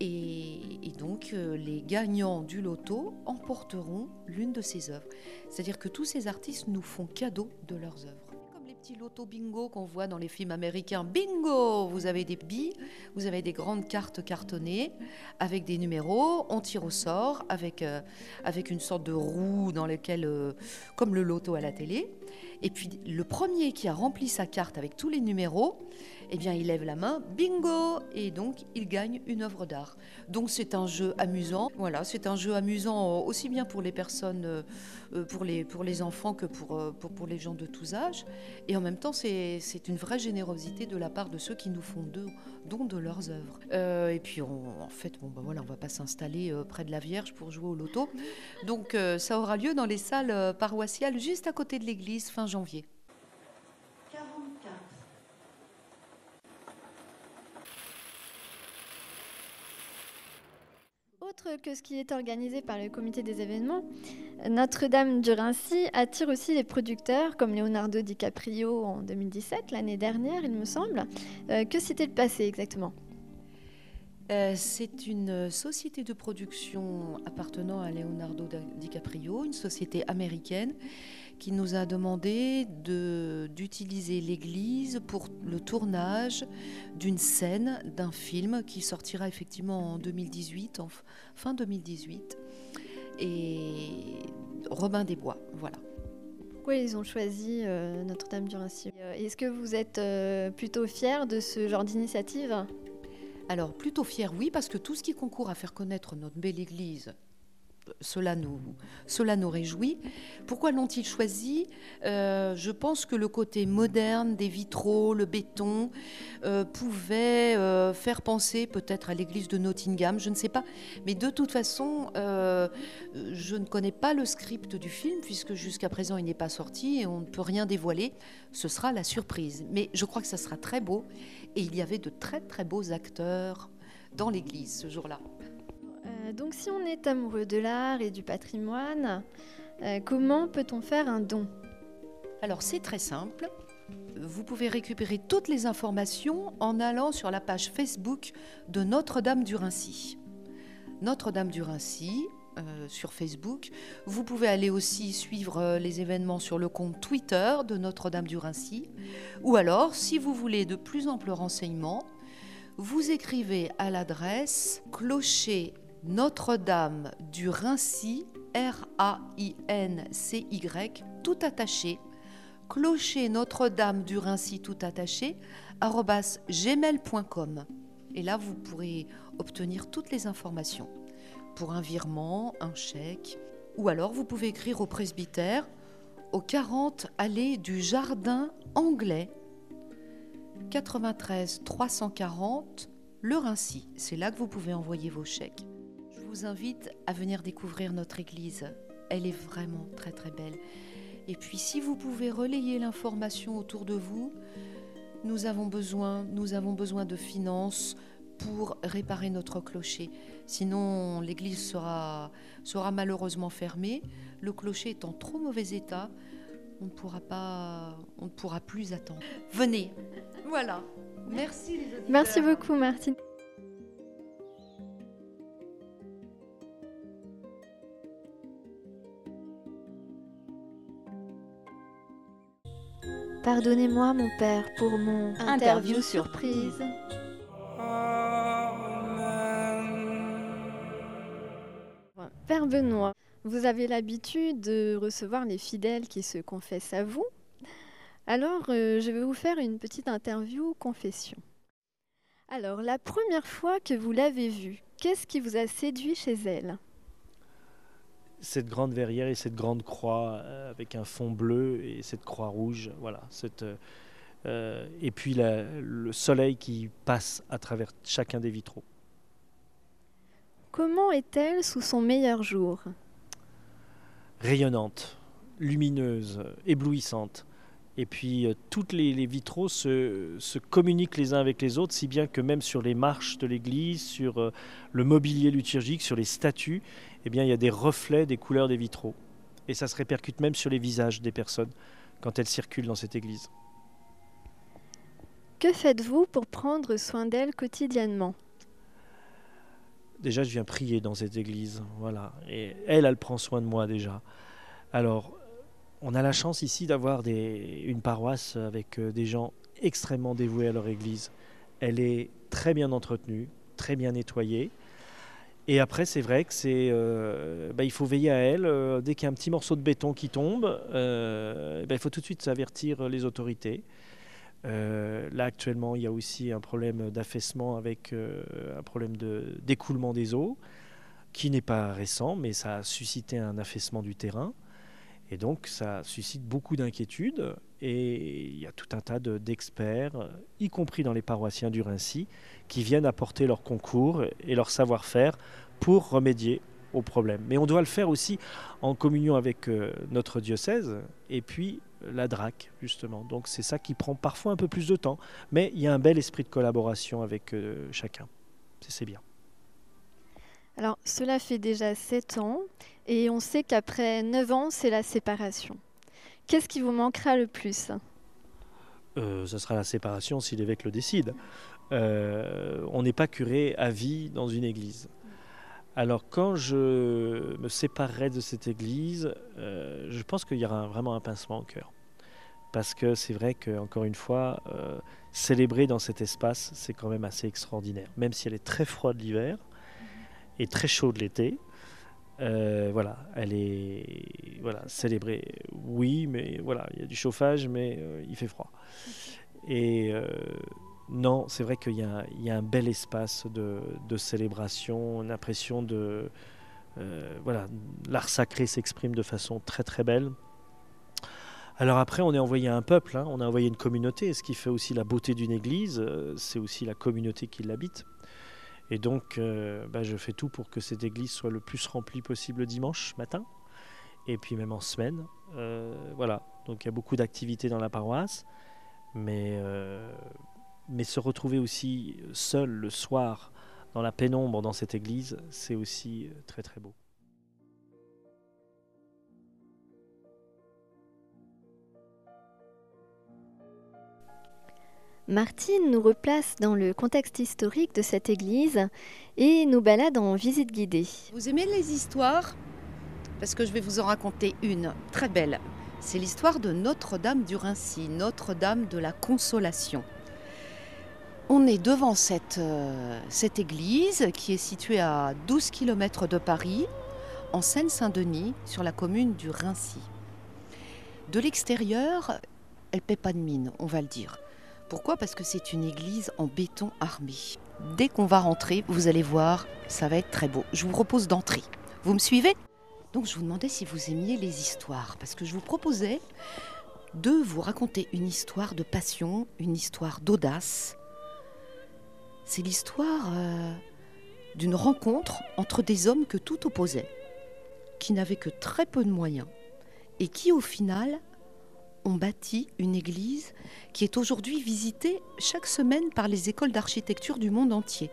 Et, donc euh, les gagnants du loto emporteront l'une de ces œuvres. C'est-à-dire que tous ces artistes nous font cadeau de leurs œuvres. Comme les petits lotos bingo qu'on voit dans les films américains. Bingo Vous avez des billes, vous avez des grandes cartes cartonnées avec des numéros, on tire au sort avec, euh, avec une sorte de roue dans laquelle, euh, comme le loto à la télé. Et puis le premier qui a rempli sa carte avec tous les numéros, eh bien il lève la main, bingo Et donc il gagne une œuvre d'art. Donc c'est un jeu amusant. Voilà, c'est un jeu amusant euh, aussi bien pour les personnes, euh, euh, pour, les, pour les enfants que pour, pour, les gens de tous âges. Et en même temps, c'est une vraie générosité de la part de ceux qui nous font de, don de leurs œuvres. Et puis en fait, bon, ben voilà, on va pas s'installer près de la Vierge pour jouer au loto. Donc ça aura lieu dans les salles paroissiales juste à côté de l'église fin janvier. Autre que ce qui est organisé par le comité des événements, Notre-Dame du Rincy attire aussi les producteurs comme Leonardo DiCaprio en 2017, l'année dernière, il me semble. Euh, que s'était passé exactement? Euh, c'est une société de production appartenant à Leonardo DiCaprio, une société américaine, qui nous a demandé de- d'utiliser l'église pour le tournage d'une scène d'un film qui sortira effectivement en 2018, en fin 2018. Et Robin des Bois, voilà. Pourquoi ils ont choisi euh, Notre-Dame du Rincy Euh, Est-ce que vous êtes euh, plutôt fier de ce genre d'initiative? Alors, plutôt fier, oui, parce que tout ce qui concourt à faire connaître notre belle Église, cela nous, réjouit. Pourquoi l'ont-ils choisi? Euh, Je pense que le côté moderne des vitraux, le béton, euh, pouvait euh, faire penser peut-être à l'église de Nottingham, je ne sais pas. Mais de toute façon, je ne connais pas le script du film, puisque jusqu'à présent il n'est pas sorti et on ne peut rien dévoiler. Ce sera la surprise. Mais je crois que ça sera très beau. Et il y avait de très très beaux acteurs dans l'église ce jour-là. Donc si on est amoureux de l'art et du patrimoine, euh, comment peut-on faire un don? Alors c'est très simple. Vous pouvez récupérer toutes les informations en allant sur la page Facebook de Notre-Dame du Rincy. Notre-Dame du Rincy euh, sur Facebook. Vous pouvez aller aussi suivre euh, les événements sur le compte Twitter de Notre-Dame du Rincy. Ou alors, si vous voulez de plus amples renseignements, vous écrivez à l'adresse clocher Notre-Dame du Rincy, R-A-I-N-C-Y, tout attaché, clocher Notre-Dame du Rincy, tout attaché, gmail.com. Et là, vous pourrez obtenir toutes les informations pour un virement, un chèque, ou alors vous pouvez écrire au presbytère au 40 allée du Jardin Anglais, 93 340 Le Rincy. C'est là que vous pouvez envoyer vos chèques. Je vous invite à venir découvrir notre église. Elle est vraiment très très belle. Et puis si vous pouvez relayer l'information autour de vous, nous avons besoin, nous avons besoin de finances pour réparer notre clocher. Sinon, l'église sera, sera malheureusement fermée. Le clocher est en trop mauvais état. On ne pourra pas, on ne pourra plus attendre. Venez. Voilà. Merci les. Merci beaucoup, Martine. Pardonnez-moi, mon père, pour mon interview surprise. Père Benoît, vous avez l'habitude de recevoir les fidèles qui se confessent à vous. Alors, euh, je vais vous faire une petite interview confession. Alors, la première fois que vous l'avez vue, qu'est-ce qui vous a séduit chez elle? Cette grande verrière et cette grande croix euh, avec un fond bleu et cette croix rouge, voilà. Cette, euh, euh, et puis la- le soleil qui passe à travers chacun des vitraux. Comment est-elle sous son meilleur jour? Rayonnante, lumineuse, éblouissante. Et puis euh, toutes les, les vitraux se, se communiquent les uns avec les autres, si bien que même sur les marches de l'église, sur euh, le mobilier liturgique, sur les statues, eh bien, il y a des reflets des couleurs des vitraux. Et ça se répercute même sur les visages des personnes quand elles circulent dans cette église. Que faites-vous pour prendre soin d'elle quotidiennement? Déjà, je viens prier dans cette église, voilà. Et elle, elle prend soin de moi déjà. Alors, on a la chance ici d'avoir une paroisse avec euh, des gens extrêmement dévoués à leur église. Elle est très bien entretenue, très bien nettoyée. Et après, c'est vrai que c'est, euh, bah, il faut veiller à elle. euh, dès qu'il y a un petit morceau de béton qui tombe, euh, bah, il faut tout de suite avertir les autorités. Là, actuellement, il y a aussi un problème d'affaissement avec un problème d'écoulement des eaux, qui n'est pas récent, mais ça a suscité un affaissement du terrain. Et donc, ça suscite beaucoup d'inquiétudes. Et il y a tout un tas de- d'experts, euh, y compris dans les paroissiens du Rincy, qui viennent apporter leur concours et leur savoir-faire pour remédier au problème. Mais on doit le faire aussi en communion avec euh, notre diocèse et puis euh, la DRAC, justement. Donc c'est ça qui prend parfois un peu plus de temps. Mais il y a un bel esprit de collaboration avec chacun. C'est bien. Alors, cela fait déjà 7 ans et on sait qu'après 9 ans, c'est la séparation. Qu'est-ce qui vous manquera le plus? Euh, ce sera la séparation si l'évêque le décide. Euh, on n'est pas curé à vie dans une église. Alors quand je me séparerai de cette église, euh, je pense qu'il y aura vraiment un pincement au cœur. Parce que c'est vrai qu'encore une fois, euh, célébrer dans cet espace, c'est quand même assez extraordinaire. Même si elle est très froide l'hiver et très chaude l'été, euh, voilà, elle est voilà, célébrée. Oui, mais voilà, il y a du chauffage, mais euh, il fait froid. Et euh, non, c'est vrai qu'il y, a- il y a un bel espace de, de célébration, une impression de voilà, l'art sacré s'exprime de façon très très belle. Alors après, on est envoyé à un peuple, hein, on a envoyé une communauté. Ce qui fait aussi la beauté d'une église, c'est aussi la communauté qui l'habite. Et donc, euh, bah, je fais tout pour que cette église soit le plus remplie possible dimanche matin, et puis même en semaine. Euh, voilà, donc il y a beaucoup d'activités dans la paroisse, mais, euh, mais se retrouver aussi seul le soir dans la pénombre dans cette église, c'est aussi très très beau. Martine nous replace dans le contexte historique de cette église et nous balade en visite guidée. Vous aimez les histoires? Parce que je vais vous en raconter une très belle. C'est l'histoire de Notre-Dame du Rincy, Notre-Dame de la Consolation. On est devant cette, euh, église qui est située à 12 km de Paris, en Seine-Saint-Denis, sur la commune du Rincy. De l'extérieur, elle ne paie pas de mine, on va le dire. Pourquoi? Parce que c'est une église en béton armé. Dès qu'on va rentrer, vous allez voir, ça va être très beau. Je vous propose d'entrer. Vous me suivez? Donc je vous demandais si vous aimiez les histoires, parce que je vous proposais de vous raconter une histoire de passion, une histoire d'audace. C'est l'histoire euh, d'une rencontre entre des hommes que tout opposait, qui n'avaient que très peu de moyens, et qui au final ont bâti une église qui est aujourd'hui visitée chaque semaine par les écoles d'architecture du monde entier.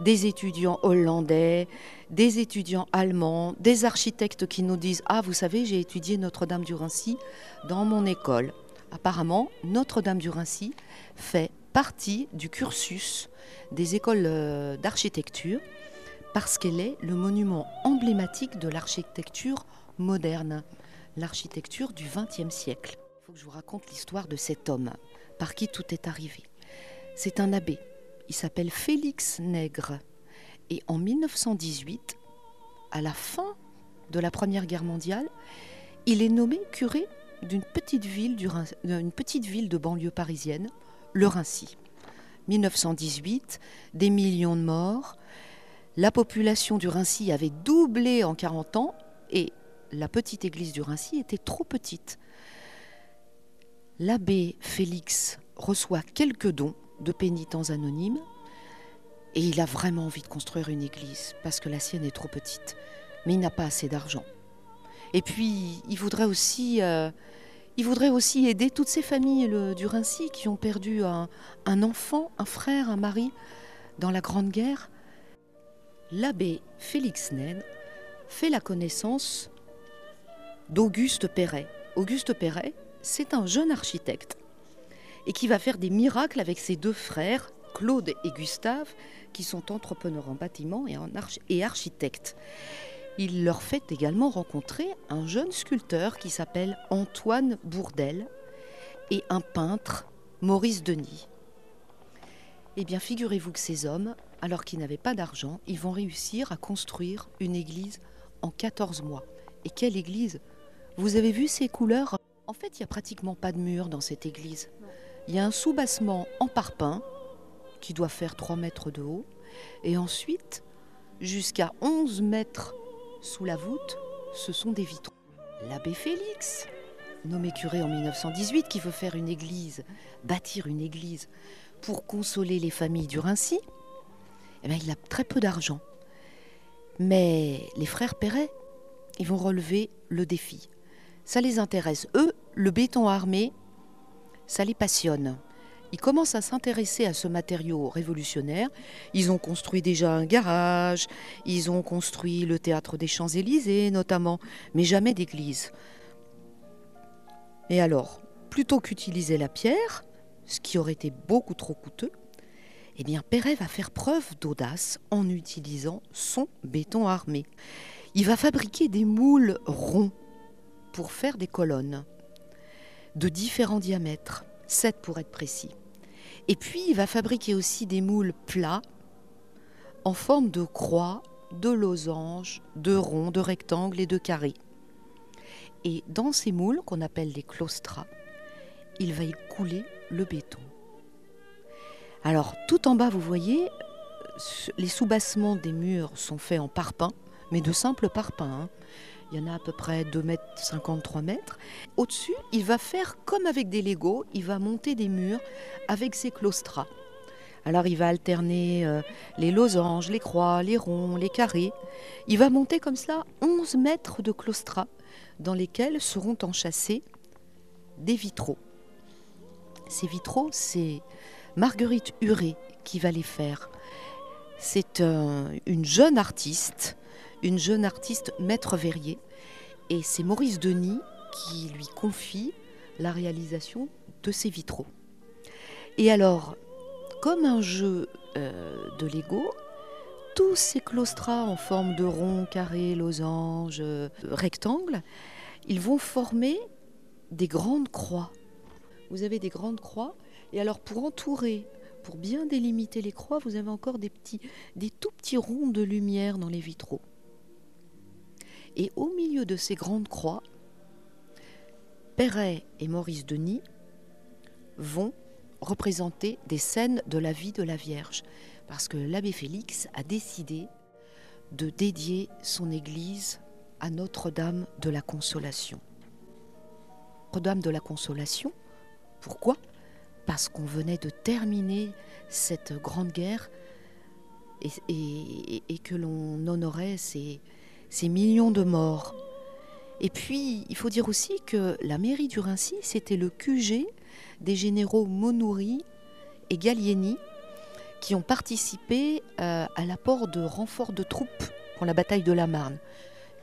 Des étudiants hollandais, des étudiants allemands, des architectes qui nous disent Ah, vous savez, j'ai étudié Notre-Dame du Rincy dans mon école. Apparemment, Notre-Dame du Rincy fait partie du cursus des écoles euh, d'architecture parce qu'elle est le monument emblématique de l'architecture moderne, l'architecture du XXe siècle. Je vous raconte l'histoire de cet homme, par qui tout est arrivé. C'est un abbé, il s'appelle Félix Nègre, et en 1918, à la fin de la Première Guerre mondiale, il est nommé curé d'une petite ville, d'une petite ville de banlieue parisienne, le Rincy. 1918, des millions de morts. La population du Rincy avait doublé en 40 ans et la petite église du Rincy était trop petite. L'abbé Félix reçoit quelques dons de pénitents anonymes et il a vraiment envie de construire une église parce que la sienne est trop petite. Mais il n'a pas assez d'argent. Et puis, il voudrait aussi, euh, aider toutes ces familles le- du Rincy qui ont perdu un, enfant, un frère, un mari dans la Grande Guerre. L'abbé Félix Naine fait la connaissance d'Auguste Perret. Auguste Perret, c'est un jeune architecte et qui va faire des miracles avec ses deux frères, Claude et Gustave, qui sont entrepreneurs en bâtiment et, en architectes. Il leur fait également rencontrer un jeune sculpteur qui s'appelle Antoine Bourdel et un peintre, Maurice Denis. Eh bien, figurez-vous que ces hommes, alors qu'ils n'avaient pas d'argent, ils vont réussir à construire une église en 14 mois. Et quelle église? Vous avez vu ces couleurs? En fait, il n'y a pratiquement pas de mur dans cette église. Il y a un soubassement en parpaing qui doit faire 3 mètres de haut. Et ensuite, jusqu'à 11 mètres sous la voûte, ce sont des vitraux. L'abbé Félix, nommé curé en 1918, qui veut faire une église, bâtir une église pour consoler les familles du Rincy, eh bien, il a très peu d'argent. Mais les frères Perret, ils vont relever le défi. Ça les intéresse. Eux, le béton armé, ça les passionne. Ils commencent à s'intéresser à ce matériau révolutionnaire. Ils ont construit déjà un garage, ils ont construit le théâtre des Champs-Élysées notamment, mais jamais d'église. Et alors, plutôt qu'utiliser la pierre, ce qui aurait été beaucoup trop coûteux, eh bien Perret va faire preuve d'audace en utilisant son béton armé. Il va fabriquer des moules ronds pour faire des colonnes de différents diamètres, 7 pour être précis. Et puis il va fabriquer aussi des moules plats en forme de croix, de losange, de rond, de rectangle et de carré. Et dans ces moules, qu'on appelle des claustras, il va y couler le béton. Alors, tout en bas, vous voyez, ce- les soubassements des murs sont faits en parpaing, mais de simples parpaings. hein. Il y en a à peu près 2 mètres 53 mètres. Au-dessus, il va faire comme avec des Legos, il va monter des murs avec ses claustras. Alors il va alterner euh, les losanges, les croix, les ronds, les carrés. Il va monter comme cela 11 mètres de claustras dans lesquels seront enchâssés des vitraux. Ces vitraux, c'est Marguerite Huré qui va les faire. C'est un- une jeune artiste, une jeune artiste maître verrier, et c'est Maurice Denis qui lui confie la réalisation de ces vitraux. Et alors, comme un jeu euh, de Lego, tous ces claustras en forme de rond, carré, losange, euh, rectangle, ils vont former des grandes croix. Vous avez des grandes croix, et alors pour entourer, pour bien délimiter les croix, vous avez encore des petits, des tout petits ronds de lumière dans les vitraux. Et au milieu de ces grandes croix, Perret et Maurice Denis vont représenter des scènes de la vie de la Vierge, parce que l'abbé Félix a décidé de dédier son église à Notre-Dame de la Consolation. Notre-Dame de la Consolation, pourquoi? Parce qu'on venait de terminer cette grande guerre et, et- et que l'on honorait ces, ces millions de morts. Et puis, il faut dire aussi que la mairie du Rincy, c'était le QG des généraux Monoury et Gallieni qui ont participé euh, à l'apport de renforts de troupes pour la bataille de la Marne.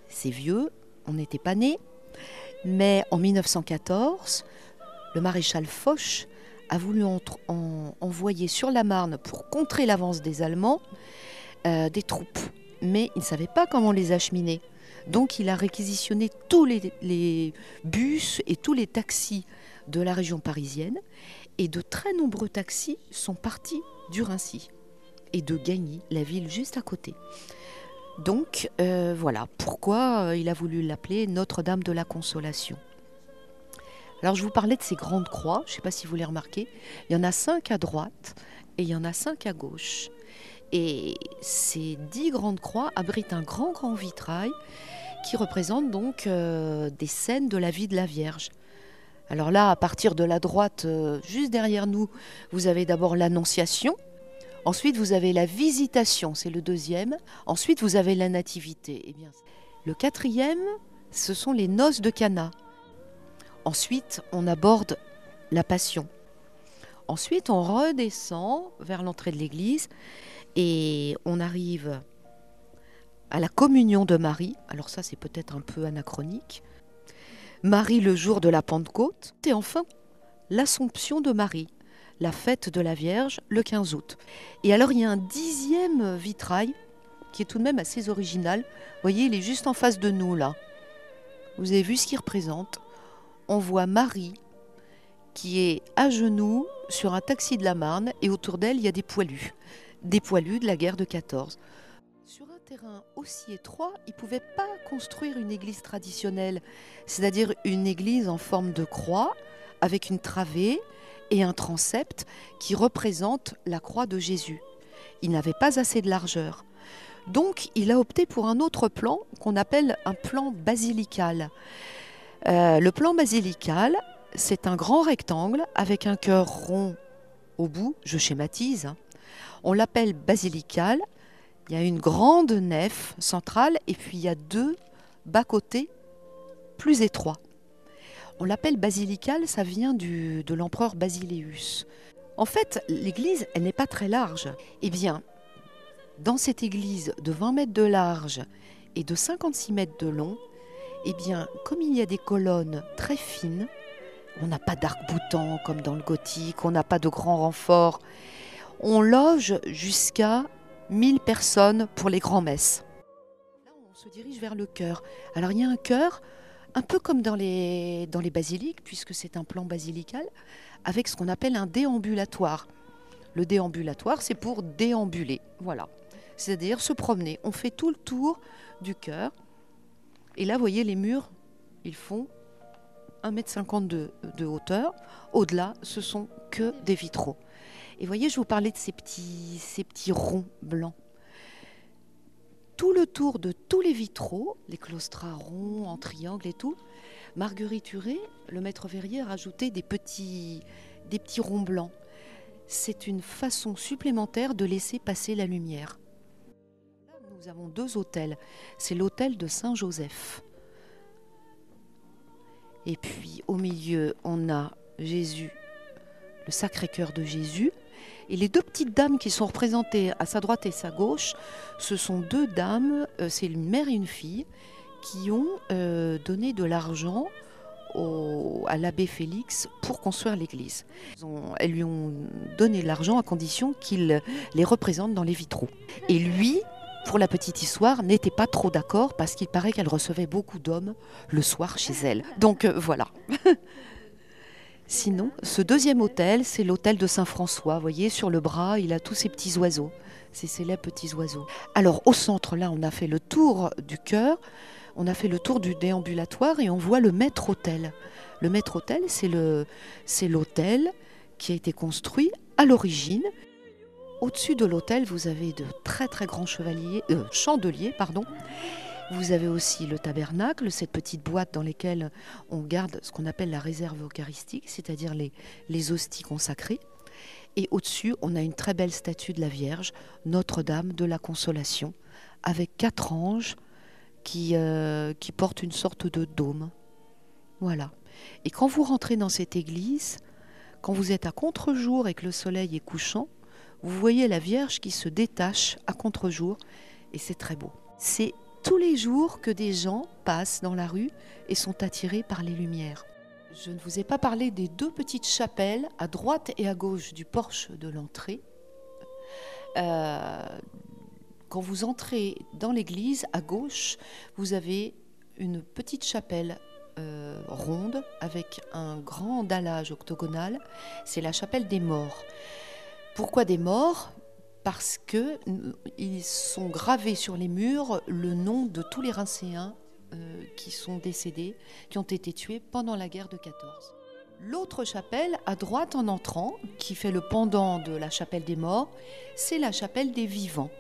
C'est vieux, on n'était pas nés, mais en 1914, le maréchal Foch a voulu envoyer sur la Marne pour contrer l'avance des Allemands euh, des troupes. Mais il ne savait pas comment les acheminer. Donc il a réquisitionné tous les, bus et tous les taxis de la région parisienne. Et de très nombreux taxis sont partis du Rincy et de Gagny, la ville juste à côté. Donc euh, voilà pourquoi euh, il a voulu l'appeler Notre-Dame de la Consolation. Alors je vous parlais de ces grandes croix, je ne sais pas si vous les remarquez, il y en a cinq à droite et il y en a cinq à gauche. Et ces dix grandes croix abritent un grand grand vitrail qui représente donc euh, des scènes de la vie de la Vierge. Alors là, à partir de la droite, euh, juste derrière nous, vous avez d'abord l'Annonciation, ensuite vous avez la Visitation, c'est le deuxième, ensuite vous avez la Nativité. Eh le quatrième, ce sont les noces de Cana. Ensuite, on aborde la Passion. Ensuite, on redescend vers l'entrée de l'église et on arrive à la communion de Marie. Alors ça, c'est peut-être un peu anachronique. Marie le jour de la Pentecôte. Et enfin, l'Assomption de Marie, la fête de la Vierge, le 15 août. Et alors, il y a un dixième vitrail qui est tout de même assez original. Vous voyez, il est juste en face de nous, là. Vous avez vu ce qu'il représente? On voit Marie qui est à genoux sur un taxi de la Marne et autour d'elle, il y a des poilus. Des poilus de la guerre de 14. Sur un terrain aussi étroit, ils ne pouvaient pas construire une église traditionnelle, c'est-à-dire une église en forme de croix avec une travée et un transept qui représente la croix de Jésus. Il n'avait pas assez de largeur. Donc, il a opté pour un autre plan qu'on appelle un plan basilical. Euh, le plan basilical, c'est un grand rectangle avec un cœur rond au bout, je schématise. hein. On l'appelle basilical. Il y a une grande nef centrale et puis il y a deux bas-côtés plus étroits. On l'appelle basilical, ça vient de l'empereur Basileus. En fait, l'église, elle n'est pas très large. Eh bien, dans cette église de 20 mètres de large et de 56 mètres de long, eh bien, comme il y a des colonnes très fines, on n'a pas d'arc-boutant comme dans le gothique, on n'a pas de grands renforts, on loge jusqu'à 1000 personnes pour les grands-messes. Là, on se dirige vers le chœur. Alors, il y a un chœur, un peu comme dans les, dans les basiliques, puisque c'est un plan basilical, avec ce qu'on appelle un déambulatoire. Le déambulatoire, c'est pour déambuler, voilà. C'est-à-dire se promener. On fait tout le tour du chœur. Et là, vous voyez, les murs, ils font 1m50 de, de hauteur. Au-delà, ce sont que des vitraux. Et voyez, je vous parlais de ces petits, ces petits ronds blancs. Tout le tour de tous les vitraux, les claustras ronds, en triangle et tout, Marguerite Huré, le maître verrier, a rajouté des petits, des petits ronds blancs. C'est une façon supplémentaire de laisser passer la lumière. Nous avons deux hôtels. C'est l'hôtel de Saint-Joseph. Et puis au milieu, on a Jésus, le Sacré-Cœur de Jésus. Et les deux petites dames qui sont représentées à sa droite et sa gauche, ce sont deux dames, euh, c'est une mère et une fille, qui ont euh, donné de l'argent à l'abbé Félix pour construire l'église. Elles lui ont donné de l'argent à condition qu'il les représente dans les vitraux. Et lui, pour la petite histoire, n'était pas trop d'accord parce qu'il paraît qu'elle recevait beaucoup d'hommes le soir chez elle. Donc euh, voilà. Sinon, ce deuxième hôtel, c'est l'hôtel de Saint-François. Vous voyez, sur le bras, il a tous ces petits oiseaux, ces célèbres petits oiseaux. Alors, au centre, là, on a fait le tour du chœur, on a fait le tour du déambulatoire et on voit le maître-hôtel. Le maître-hôtel, c'est le, c'est l'hôtel qui a été construit à l'origine. Au-dessus de l'hôtel, vous avez de très très grands chevaliers, euh, chandeliers, pardon. Vous avez aussi le tabernacle, cette petite boîte dans laquelle on garde ce qu'on appelle la réserve eucharistique, c'est-à-dire les, les hosties consacrées. Et au-dessus, on a une très belle statue de la Vierge, Notre-Dame de la Consolation, avec quatre anges qui, euh, qui portent une sorte de dôme. Voilà. Et quand vous rentrez dans cette église, quand vous êtes à contre-jour et que le soleil est couchant, vous voyez la Vierge qui se détache à contre-jour et c'est très beau. C'est tous les jours que des gens passent dans la rue et sont attirés par les lumières. Je ne vous ai pas parlé des deux petites chapelles à droite et à gauche du porche de l'entrée. Euh, quand vous entrez dans l'église, à gauche, vous avez une petite chapelle euh, ronde avec un grand dallage octogonal. C'est la chapelle des morts. Pourquoi des morts? Parce que ils sont gravés sur les murs le nom de tous les Rincéens euh, qui sont décédés, qui ont été tués pendant la guerre de 14. L'autre chapelle, à droite en entrant, qui fait le pendant de la chapelle des morts, c'est la chapelle des vivants.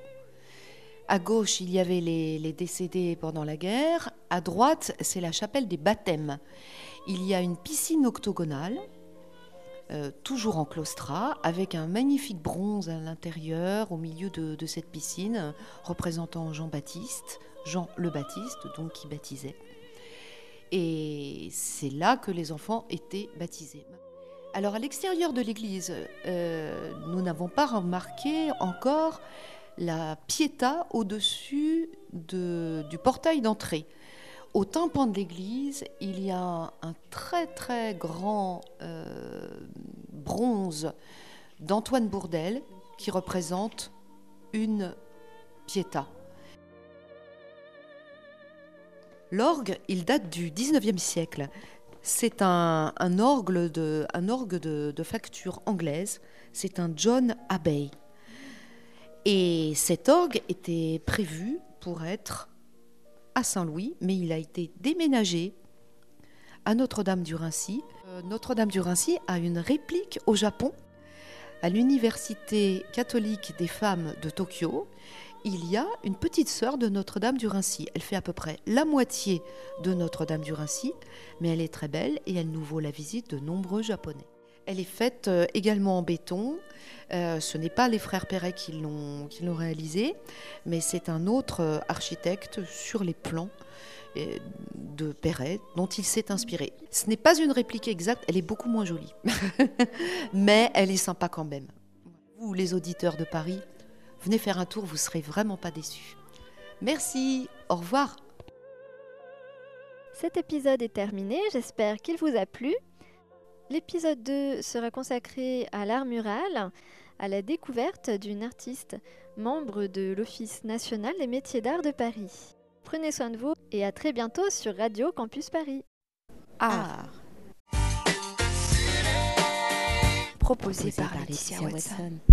À gauche, il y avait les décédés pendant la guerre. À droite, c'est la chapelle des baptêmes. Il y a une piscine octogonale, euh, toujours en claustrat, avec un magnifique bronze à l'intérieur, au milieu de, cette piscine, représentant Jean-Baptiste, Jean le Baptiste, donc qui baptisait. Et c'est là que les enfants étaient baptisés. Alors à l'extérieur de l'église, euh, nous n'avons pas remarqué encore la piéta au-dessus de- du portail d'entrée. Au tympan de l'église, il y a un très très grand euh, bronze d'Antoine Bourdelle qui représente une piéta. L'orgue, il date du 19e siècle. C'est un, orgue, de facture anglaise. C'est un John Abbey. Et cet orgue était prévu pour être à Saint-Louis, mais il a été déménagé à Notre-Dame-du-Rincy. Euh, Notre-Dame-du-Rincy a une réplique au Japon, à l'Université catholique des femmes de Tokyo. Il y a une petite sœur de Notre-Dame-du-Rincy. Elle fait à peu près la moitié de Notre-Dame-du-Rincy, mais elle est très belle et elle nous vaut la visite de nombreux Japonais. Elle est faite euh, également en béton. Euh, ce n'est pas les frères Perret qui l'ont réalisée, mais c'est un autre euh, architecte sur les plans de Perret dont il s'est inspiré. Ce n'est pas une réplique exacte, elle est beaucoup moins jolie, mais elle est sympa quand même. Vous, les auditeurs de Paris, venez faire un tour, vous serez vraiment pas déçus. Merci, au revoir. Cet épisode est terminé, j'espère qu'il vous a plu. L'épisode 2 sera consacré à l'art mural, à la découverte d'une artiste membre de l'Office national des métiers d'art de Paris. Prenez soin de vous et à très bientôt sur Radio Campus Paris. Art. Proposé Proposé par par Laetitia. Watson.